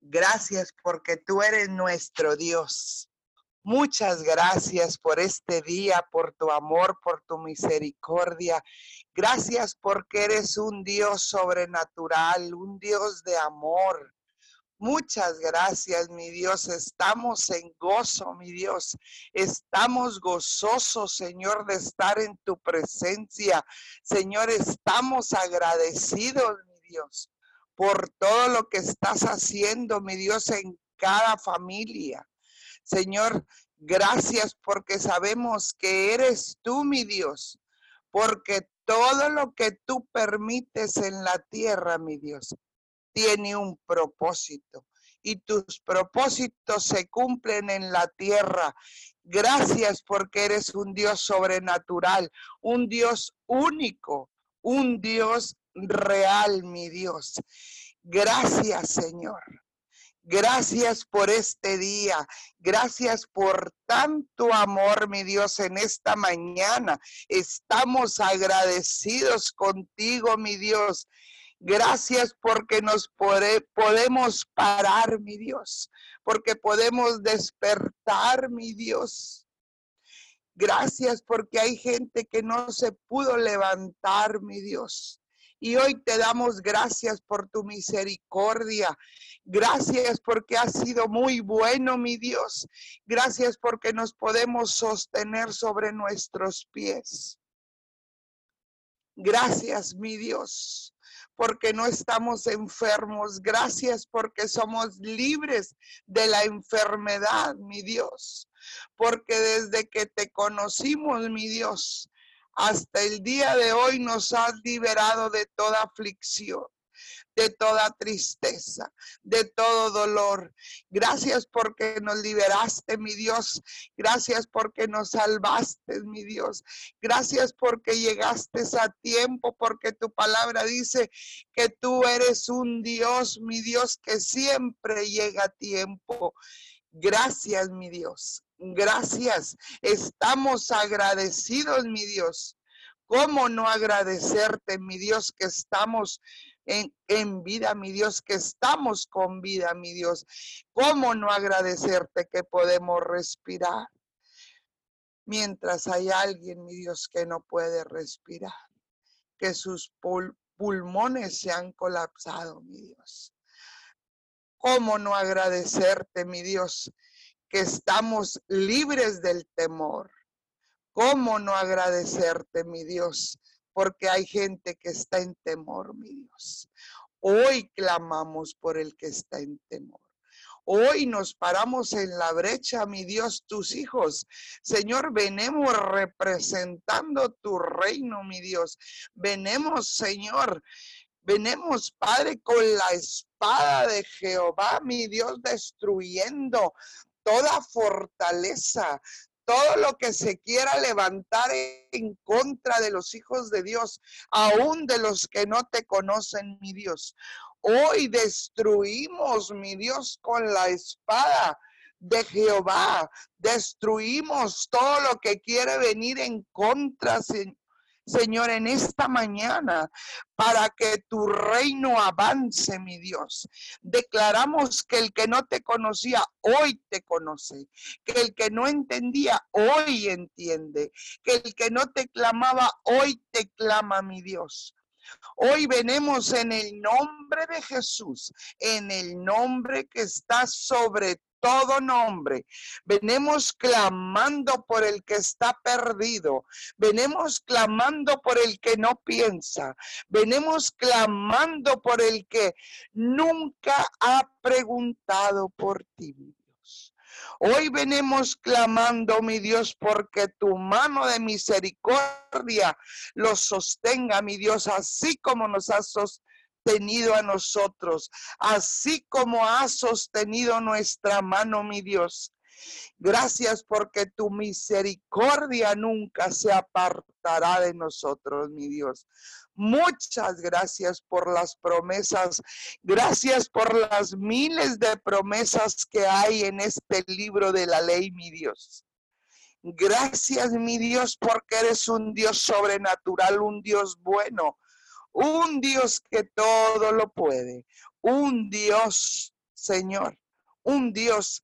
Gracias porque tú eres nuestro Dios. Muchas gracias por este día, por tu amor, por tu misericordia. Gracias porque eres un Dios sobrenatural, un Dios de amor. Muchas gracias, mi Dios. Estamos en gozo, mi Dios. Estamos gozosos, Señor, de estar en tu presencia. Señor, estamos agradecidos, mi Dios, por todo lo que estás haciendo, mi Dios, en cada familia. Señor, gracias porque sabemos que eres tú, mi Dios, porque todo lo que tú permites en la tierra, mi Dios, tiene un propósito y tus propósitos se cumplen en la tierra. Gracias porque eres un Dios sobrenatural, un Dios único, un Dios real, mi Dios. Gracias, Señor. Gracias por este día. Gracias por tanto amor, mi Dios, en esta mañana. Estamos agradecidos contigo, mi Dios. Gracias porque nos podemos parar, mi Dios, porque podemos despertar, mi Dios. Gracias porque hay gente que no se pudo levantar, mi Dios. Y hoy te damos gracias por tu misericordia. Gracias porque has sido muy bueno, mi Dios. Gracias porque nos podemos sostener sobre nuestros pies. Gracias, mi Dios porque no estamos enfermos. Gracias porque somos libres de la enfermedad, mi Dios. Porque desde que te conocimos, mi Dios, hasta el día de hoy nos has liberado de toda aflicción de toda tristeza, de todo dolor. Gracias porque nos liberaste, mi Dios. Gracias porque nos salvaste, mi Dios. Gracias porque llegaste a tiempo, porque tu palabra dice que tú eres un Dios, mi Dios, que siempre llega a tiempo. Gracias, mi Dios. Gracias. Estamos agradecidos, mi Dios. ¿Cómo no agradecerte, mi Dios, que estamos en, vida, mi Dios, que estamos con vida, mi Dios. ¿Cómo no agradecerte que podemos respirar? Mientras hay alguien, mi Dios, que no puede respirar, que sus pulmones se han colapsado, mi Dios. ¿Cómo no agradecerte, mi Dios, que estamos libres del temor? ¿Cómo no agradecerte, mi Dios, porque hay gente que está en temor, mi Dios. Hoy clamamos por el que está en temor. Hoy nos paramos en la brecha, mi Dios, tus hijos. Señor, venemos representando tu reino, mi Dios. Venemos, Señor. Venemos, Padre, con la espada de Jehová, mi Dios, destruyendo toda fortaleza, todo lo que se quiera levantar en contra de los hijos de Dios, aún de los que no te conocen, mi Dios. Hoy destruimos, mi Dios, con la espada de Jehová. Destruimos todo lo que quiere venir en contra, Señor, en esta mañana, para que tu reino avance, mi Dios. Declaramos que el que no te conocía, hoy te conoce, que el que no entendía, hoy entiende, que el que no te clamaba, hoy te clama, mi Dios. Hoy venemos en el nombre de Jesús, en el nombre que está sobre todo nombre. Venimos clamando por el que está perdido. Venimos clamando por el que no piensa. Venimos clamando por el que nunca ha preguntado por ti, Dios. Hoy venimos clamando, mi Dios, porque tu mano de misericordia los sostenga, mi Dios, así como nos has sostenido a nosotros, así como has sostenido nuestra mano, mi Dios. Gracias porque tu misericordia nunca se apartará de nosotros, mi Dios. Muchas gracias por las promesas. Gracias por las miles de promesas que hay en este libro de la ley, mi Dios. Gracias, mi Dios, porque eres un Dios sobrenatural, un Dios bueno, un Dios que todo lo puede, un Dios, Señor, un Dios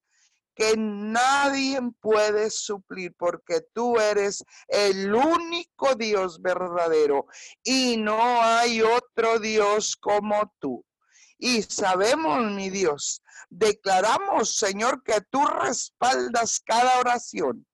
que nadie puede suplir porque tú eres el único Dios verdadero y no hay otro Dios como tú. Y sabemos, mi Dios, declaramos, Señor, que tú respaldas cada oración,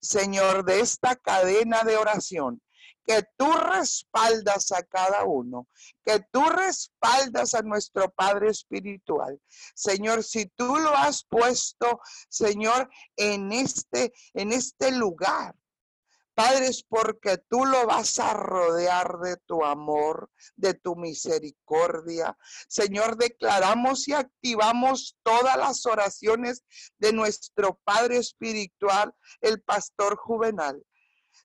Señor, de esta cadena de oración que tú respaldas a cada uno, que tú respaldas a nuestro Padre Espiritual. Señor, si tú lo has puesto, Señor, en este, en este lugar, Padre, es porque tú lo vas a rodear de tu amor, de tu misericordia. Señor, declaramos y activamos todas las oraciones de nuestro Padre Espiritual, el Pastor Juvenal.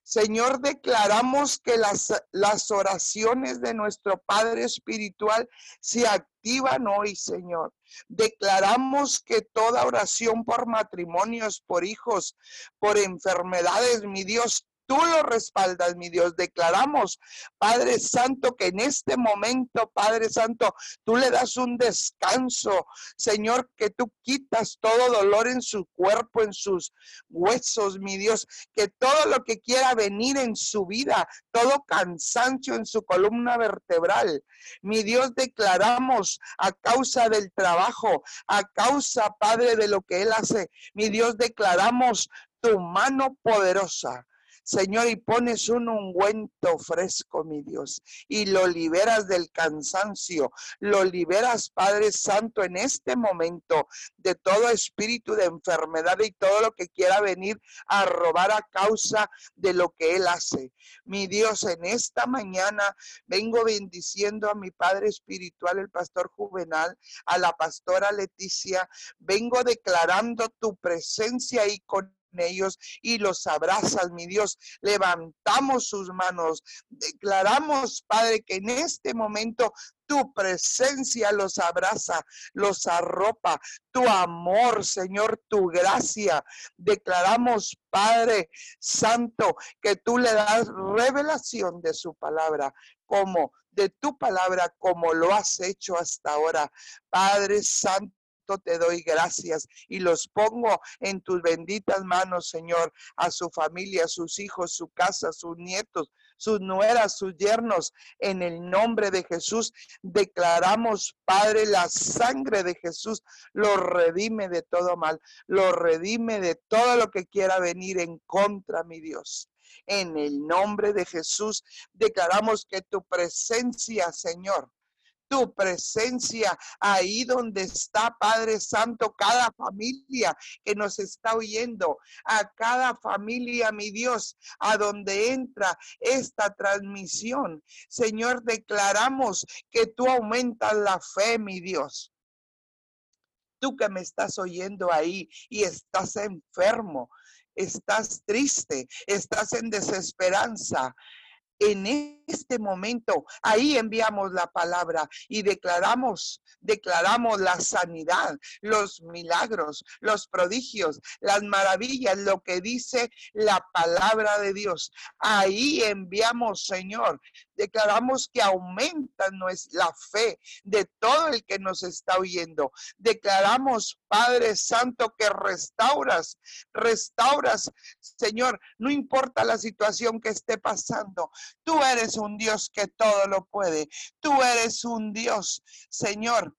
Señor, declaramos que las, las oraciones de nuestro Padre Espiritual se activan hoy, Señor. Declaramos que toda oración por matrimonios, por hijos, por enfermedades, mi Dios, tú lo respaldas, mi Dios. Declaramos, Padre Santo, que en este momento, Padre Santo, tú le das un descanso, Señor, que tú quitas todo dolor en su cuerpo, en sus huesos, mi Dios, que todo lo que quiera venir en su vida, todo cansancio en su columna vertebral, mi Dios, declaramos a causa del trabajo, a causa, Padre, de lo que Él hace, mi Dios, declaramos tu mano poderosa Señor, y pones un ungüento fresco, mi Dios, y lo liberas del cansancio, lo liberas, Padre Santo, en este momento de todo espíritu de enfermedad y todo lo que quiera venir a robar a causa de lo que Él hace. Mi Dios, en esta mañana vengo bendiciendo a mi Padre Espiritual, el Pastor Juvenal, a la Pastora Leticia, vengo declarando tu presencia y con ellos y los abrazas, mi Dios. Levantamos sus manos, declaramos, Padre, que en este momento tu presencia los abraza, los arropa, tu amor, Señor, tu gracia. Declaramos, Padre Santo, que tú le das revelación de su palabra, como de tu palabra, como lo has hecho hasta ahora. Padre Santo te doy gracias y los pongo en tus benditas manos, Señor, a su familia, a sus hijos, su casa, sus nietos, sus nueras, sus yernos. En el nombre de Jesús declaramos, Padre, la sangre de Jesús lo redime de todo mal, lo redime de todo lo que quiera venir en contra, mi Dios. En el nombre de Jesús declaramos que tu presencia, Señor, tu presencia ahí donde está, Padre Santo, cada familia que nos está oyendo, a cada familia, mi Dios, a donde entra esta transmisión. Señor, declaramos que tú aumentas la fe, mi Dios. Tú que me estás oyendo ahí y estás enfermo, estás triste, estás en desesperanza en este momento, ahí enviamos la palabra y declaramos, declaramos la sanidad, los milagros, los prodigios, las maravillas, lo que dice la palabra de Dios. Ahí enviamos, Señor, declaramos que aumenta la fe de todo el que nos está oyendo. Declaramos, Padre Santo, que restauras, restauras, Señor, no importa la situación que esté pasando, Tú eres un Dios que todo lo puede. Tú eres un Dios, Señor,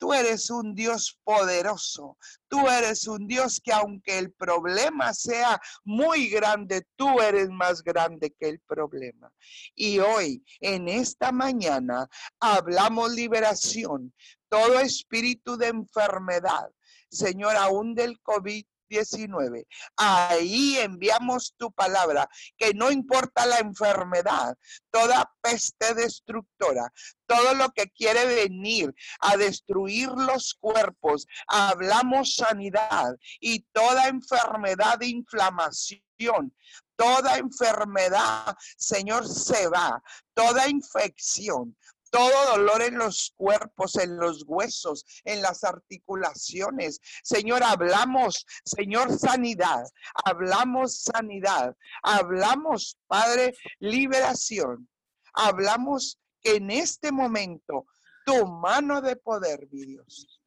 Tú eres un Dios poderoso. Tú eres un Dios que aunque el problema sea muy grande, tú eres más grande que el problema. Y hoy, en esta mañana, hablamos liberación. Todo espíritu de enfermedad, Señor, aún del COVID, 19. Ahí enviamos tu palabra, que no importa la enfermedad, toda peste destructora, todo lo que quiere venir a destruir los cuerpos, hablamos sanidad y toda enfermedad de inflamación, toda enfermedad, Señor, se va, toda infección, todo dolor en los cuerpos, en los huesos, en las articulaciones. Señor, hablamos, Señor, sanidad. Hablamos sanidad. Hablamos, Padre, liberación. Hablamos que en este momento tu mano de poder, mi Dios,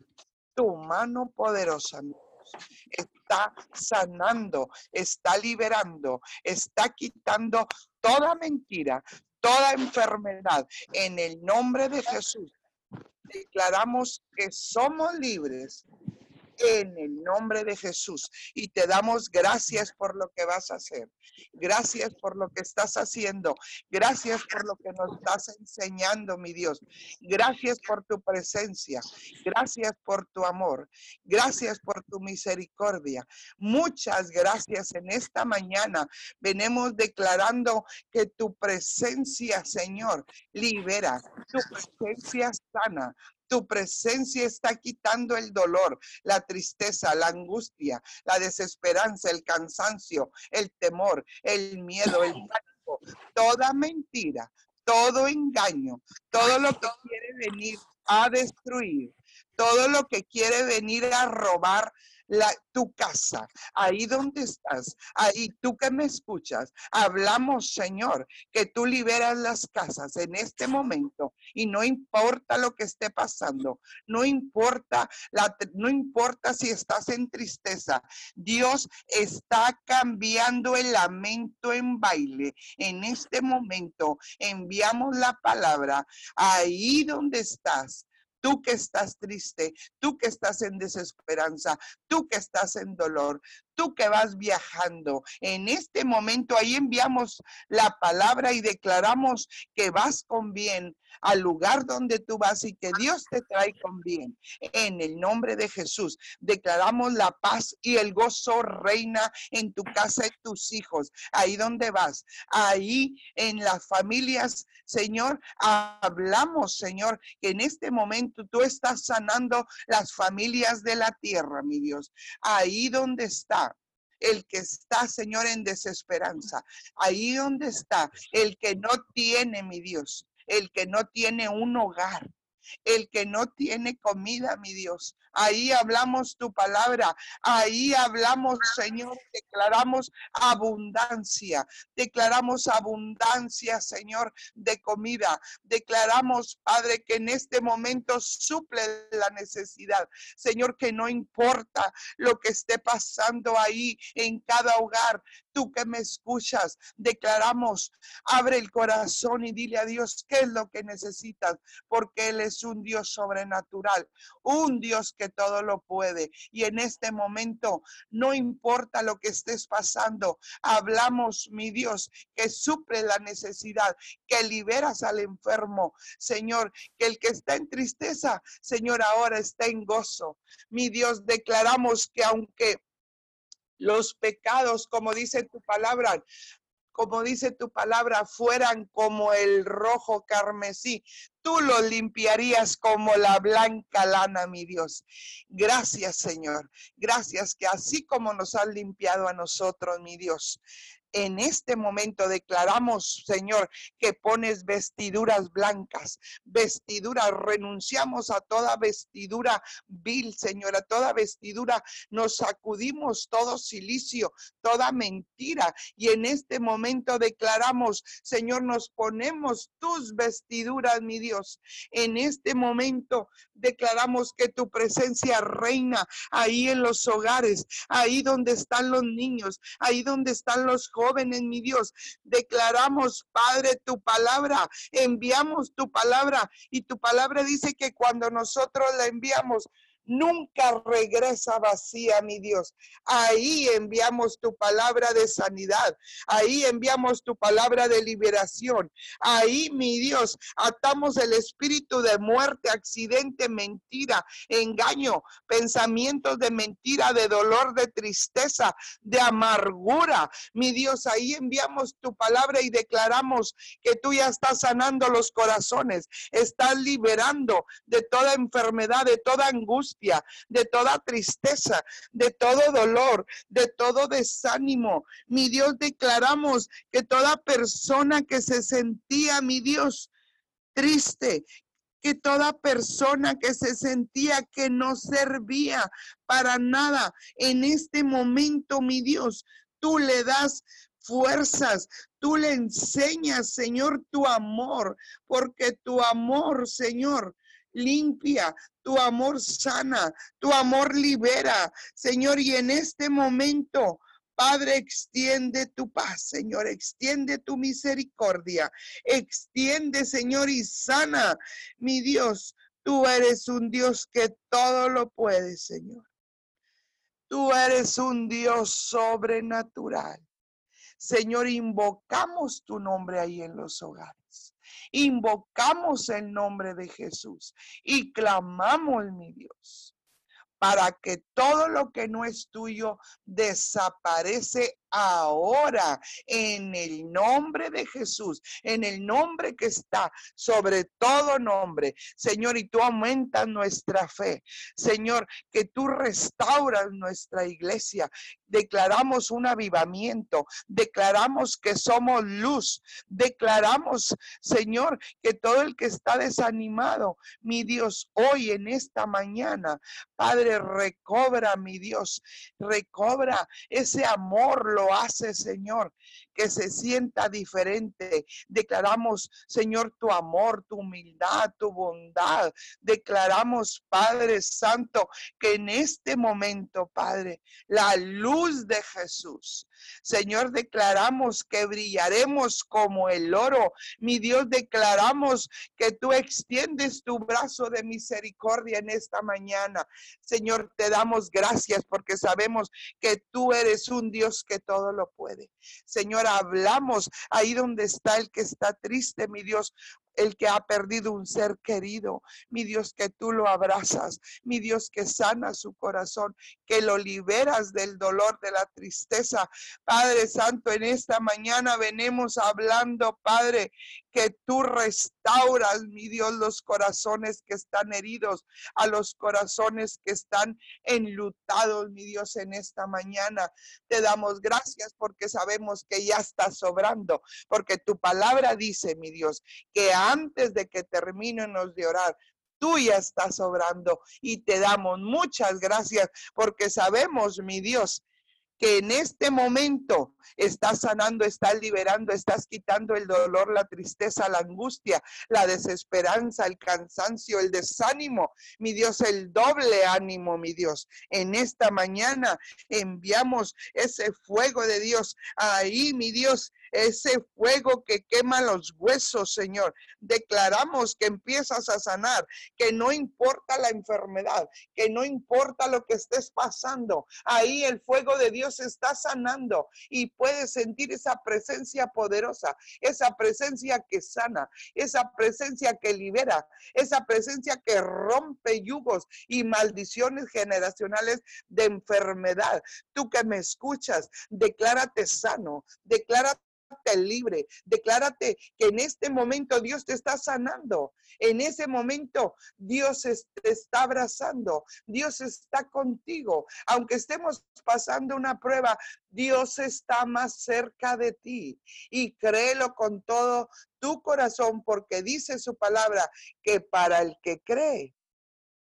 tu mano poderosa, mi está sanando, está liberando, está quitando toda mentira, toda enfermedad. En el nombre de Jesús, declaramos que somos libres en el nombre de Jesús. Y te damos gracias por lo que vas a hacer. Gracias por lo que estás haciendo. Gracias por lo que nos estás enseñando, mi Dios. Gracias por tu presencia. Gracias por tu amor. Gracias por tu misericordia. Muchas gracias en esta mañana. Venimos declarando que tu presencia, Señor, libera. Tu presencia sana. Tu presencia está quitando el dolor, la tristeza, la angustia, la desesperanza, el cansancio, el temor, el miedo, el <clears throat> pánico, toda mentira, todo engaño, todo lo que quiere venir a destruir, todo lo que quiere venir a robar tu casa, ahí donde estás, ahí tú que me escuchas, hablamos, Señor, que tú liberas las casas en este momento y no importa lo que esté pasando, no importa la, no importa si estás en tristeza, Dios está cambiando el lamento en baile. En este momento enviamos la palabra ahí donde estás tú que estás triste, tú que estás en desesperanza, tú que estás en dolor, tú que vas viajando. En este momento ahí enviamos la palabra y declaramos que vas con bien al lugar donde tú vas y que Dios te trae con bien. En el nombre de Jesús, declaramos la paz y el gozo reina en tu casa y tus hijos, ahí donde vas, ahí en las familias, Señor, hablamos, Señor, que en este momento tú estás sanando las familias de la tierra, mi Dios, ahí donde está el que está, Señor, en desesperanza. Ahí donde está el que no tiene, mi Dios, el que no tiene un hogar, el que no tiene comida, mi Dios. Ahí hablamos tu palabra, ahí hablamos, Señor, declaramos abundancia, declaramos abundancia, Señor, de comida. Declaramos, Padre, que en este momento suple la necesidad. Señor, que no importa lo que esté pasando ahí en cada hogar, tú que me escuchas, declaramos, abre el corazón y dile a Dios qué es lo que necesitas, porque Él es un Dios sobrenatural, un Dios que todo lo puede. Y en este momento, no importa lo que estés pasando, hablamos, mi Dios, que suple la necesidad, que liberas al enfermo, Señor, que el que está en tristeza, Señor, ahora está en gozo. Mi Dios, declaramos que aunque los pecados, como dice tu palabra, como dice tu palabra, fueran como el rojo carmesí, tú los limpiarías como la blanca lana, mi Dios. Gracias, Señor. Gracias que así como nos has limpiado a nosotros, mi Dios, en este momento declaramos, Señor, que pones vestiduras blancas, vestiduras, renunciamos a toda vestidura vil, Señor, a toda vestidura, nos sacudimos todo silicio, toda mentira, y en este momento declaramos, Señor, nos ponemos tus vestiduras, mi Dios. En este momento declaramos que tu presencia reina ahí en los hogares, ahí donde están los niños, ahí donde están los jóvenes jóvenes, mi Dios. Declaramos, Padre, tu palabra, enviamos tu palabra y tu palabra dice que cuando nosotros la enviamos, nunca regresa vacía, mi Dios. Ahí enviamos tu palabra de sanidad, ahí enviamos tu palabra de liberación, ahí, mi Dios, atamos el espíritu de muerte, accidente, mentira, engaño, pensamientos de mentira, de dolor, de tristeza, de amargura. Mi Dios, ahí enviamos tu palabra y declaramos que tú ya estás sanando los corazones, estás liberando de toda enfermedad, de toda angustia de toda tristeza, de todo dolor, de todo desánimo. Mi Dios, declaramos que toda persona que se sentía, mi Dios, triste, que toda persona que se sentía que no servía para nada, en este momento, mi Dios, tú le das fuerzas, tú le enseñas, Señor, tu amor, porque tu amor, Señor, limpia, tu amor sana, tu amor libera, Señor, y en este momento... Padre, extiende tu paz, Señor, extiende tu misericordia, extiende, Señor, y sana, mi Dios. Tú eres un Dios que todo lo puede, Señor. Tú eres un Dios sobrenatural. Señor, invocamos tu nombre ahí en los hogares invocamos el nombre de Jesús y clamamos, mi Dios, para que todo lo que no es tuyo desaparece ahora en el nombre de Jesús, en el nombre que está sobre todo nombre. Señor, y tú aumentas nuestra fe. Señor, que tú restauras nuestra iglesia. Declaramos un avivamiento, declaramos que somos luz, declaramos, Señor, que todo el que está desanimado, mi Dios, hoy en esta mañana, Padre, recobra, mi Dios, recobra ese amor, lo hace, Señor, que se sienta diferente. Declaramos, Señor, tu amor, tu humildad, tu bondad. Declaramos, Padre Santo, que en este momento, Padre, la luz de Jesús, Señor, declaramos que brillaremos como el oro. Mi Dios, declaramos que tú extiendes tu brazo de misericordia en esta mañana. Señor, te damos gracias porque sabemos que tú eres un Dios que todo lo puede. Señor, hablamos ahí donde está el que está triste, mi Dios el que ha perdido un ser querido. Mi Dios, que tú lo abrazas. Mi Dios, que sana su corazón, que lo liberas del dolor, de la tristeza. Padre Santo, en esta mañana venimos hablando, Padre, que tú restauras, mi Dios, los corazones que están heridos, a los corazones que están enlutados, mi Dios, en esta mañana. Te damos gracias porque sabemos que ya está sobrando, porque tu palabra dice, mi Dios, que antes de que terminemos de orar, tú ya estás obrando y te damos muchas gracias porque sabemos, mi Dios, que en este momento estás sanando, estás liberando, estás quitando el dolor, la tristeza, la angustia, la desesperanza, el cansancio, el desánimo. Mi Dios, el doble ánimo, mi Dios. En esta mañana enviamos ese fuego de Dios ahí, mi Dios, ese fuego que quema los huesos, Señor. Declaramos que empiezas a sanar, que no importa la enfermedad, que no importa lo que estés pasando, ahí el fuego de Dios está sanando y puedes sentir esa presencia poderosa, esa presencia que sana, esa presencia que libera, esa presencia que rompe yugos y maldiciones generacionales de enfermedad. Tú que me escuchas, declárate sano, declárate libre, declárate que en este momento Dios te está sanando, en ese momento Dios te está abrazando, Dios está contigo, aunque estemos pasando una prueba, Dios está más cerca de ti. Y créelo con todo tu corazón porque dice su palabra que para el que cree,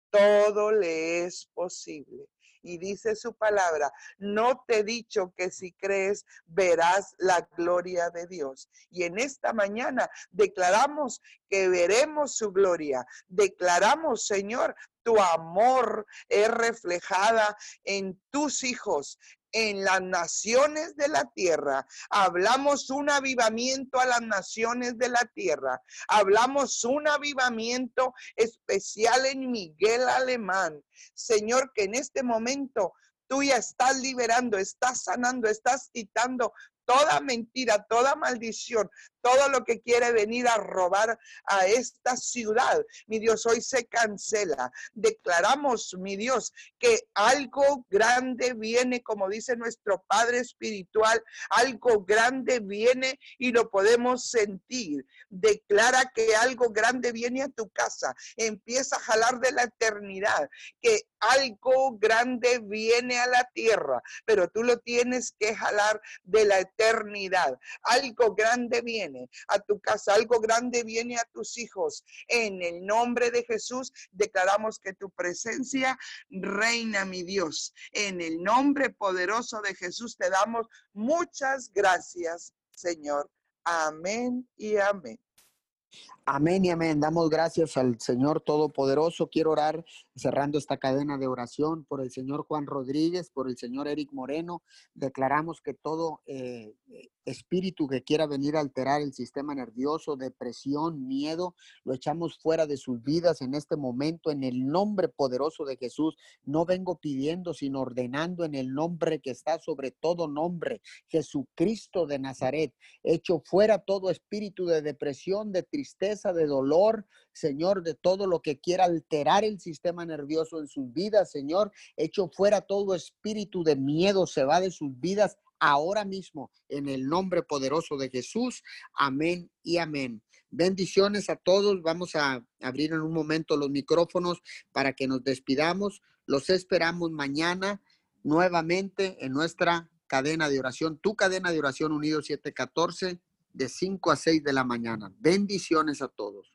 todo le es posible y dice su palabra, no te he dicho que si crees verás la gloria de Dios. Y en esta mañana declaramos que veremos su gloria. Declaramos, Señor, tu amor es reflejada en tus hijos, en las naciones de la tierra. Hablamos un avivamiento a las naciones de la tierra. Hablamos un avivamiento especial en Miguel Alemán. Señor, que en este momento tú ya estás liberando, estás sanando, estás quitando toda mentira, toda maldición, todo lo que quiere venir a robar a esta ciudad. Mi Dios, hoy se cancela. Declaramos, mi Dios, que algo grande viene, como dice nuestro Padre Espiritual, algo grande viene y lo podemos sentir. Declara que algo grande viene a tu casa. Empieza a jalar de la eternidad, que algo grande viene a la tierra, pero tú lo tienes que jalar de la eternidad. Algo grande viene a tu casa, algo grande viene a tus hijos. En el nombre de Jesús declaramos que tu presencia reina, mi Dios. En el nombre poderoso de Jesús te damos muchas gracias, Señor. Amén y amén. Amén y amén. Damos gracias al Señor Todopoderoso. Quiero orar cerrando esta cadena de oración por el Señor Juan Rodríguez, por el Señor Eric Moreno. Declaramos que todo eh, espíritu que quiera venir a alterar el sistema nervioso, depresión, miedo, lo echamos fuera de sus vidas en este momento en el nombre poderoso de Jesús. No vengo pidiendo, sino ordenando en el nombre que está sobre todo nombre, Jesucristo de Nazaret. Echo fuera todo espíritu de depresión, de tristeza de dolor, Señor, de todo lo que quiera alterar el sistema nervioso en sus vidas, Señor. Hecho fuera todo espíritu de miedo, se va de sus vidas ahora mismo, en el nombre poderoso de Jesús. Amén y amén. Bendiciones a todos. Vamos a abrir en un momento los micrófonos para que nos despidamos. Los esperamos mañana nuevamente en nuestra cadena de oración, tu cadena de oración unido 714 de 5 a 6 de la mañana. Bendiciones a todos.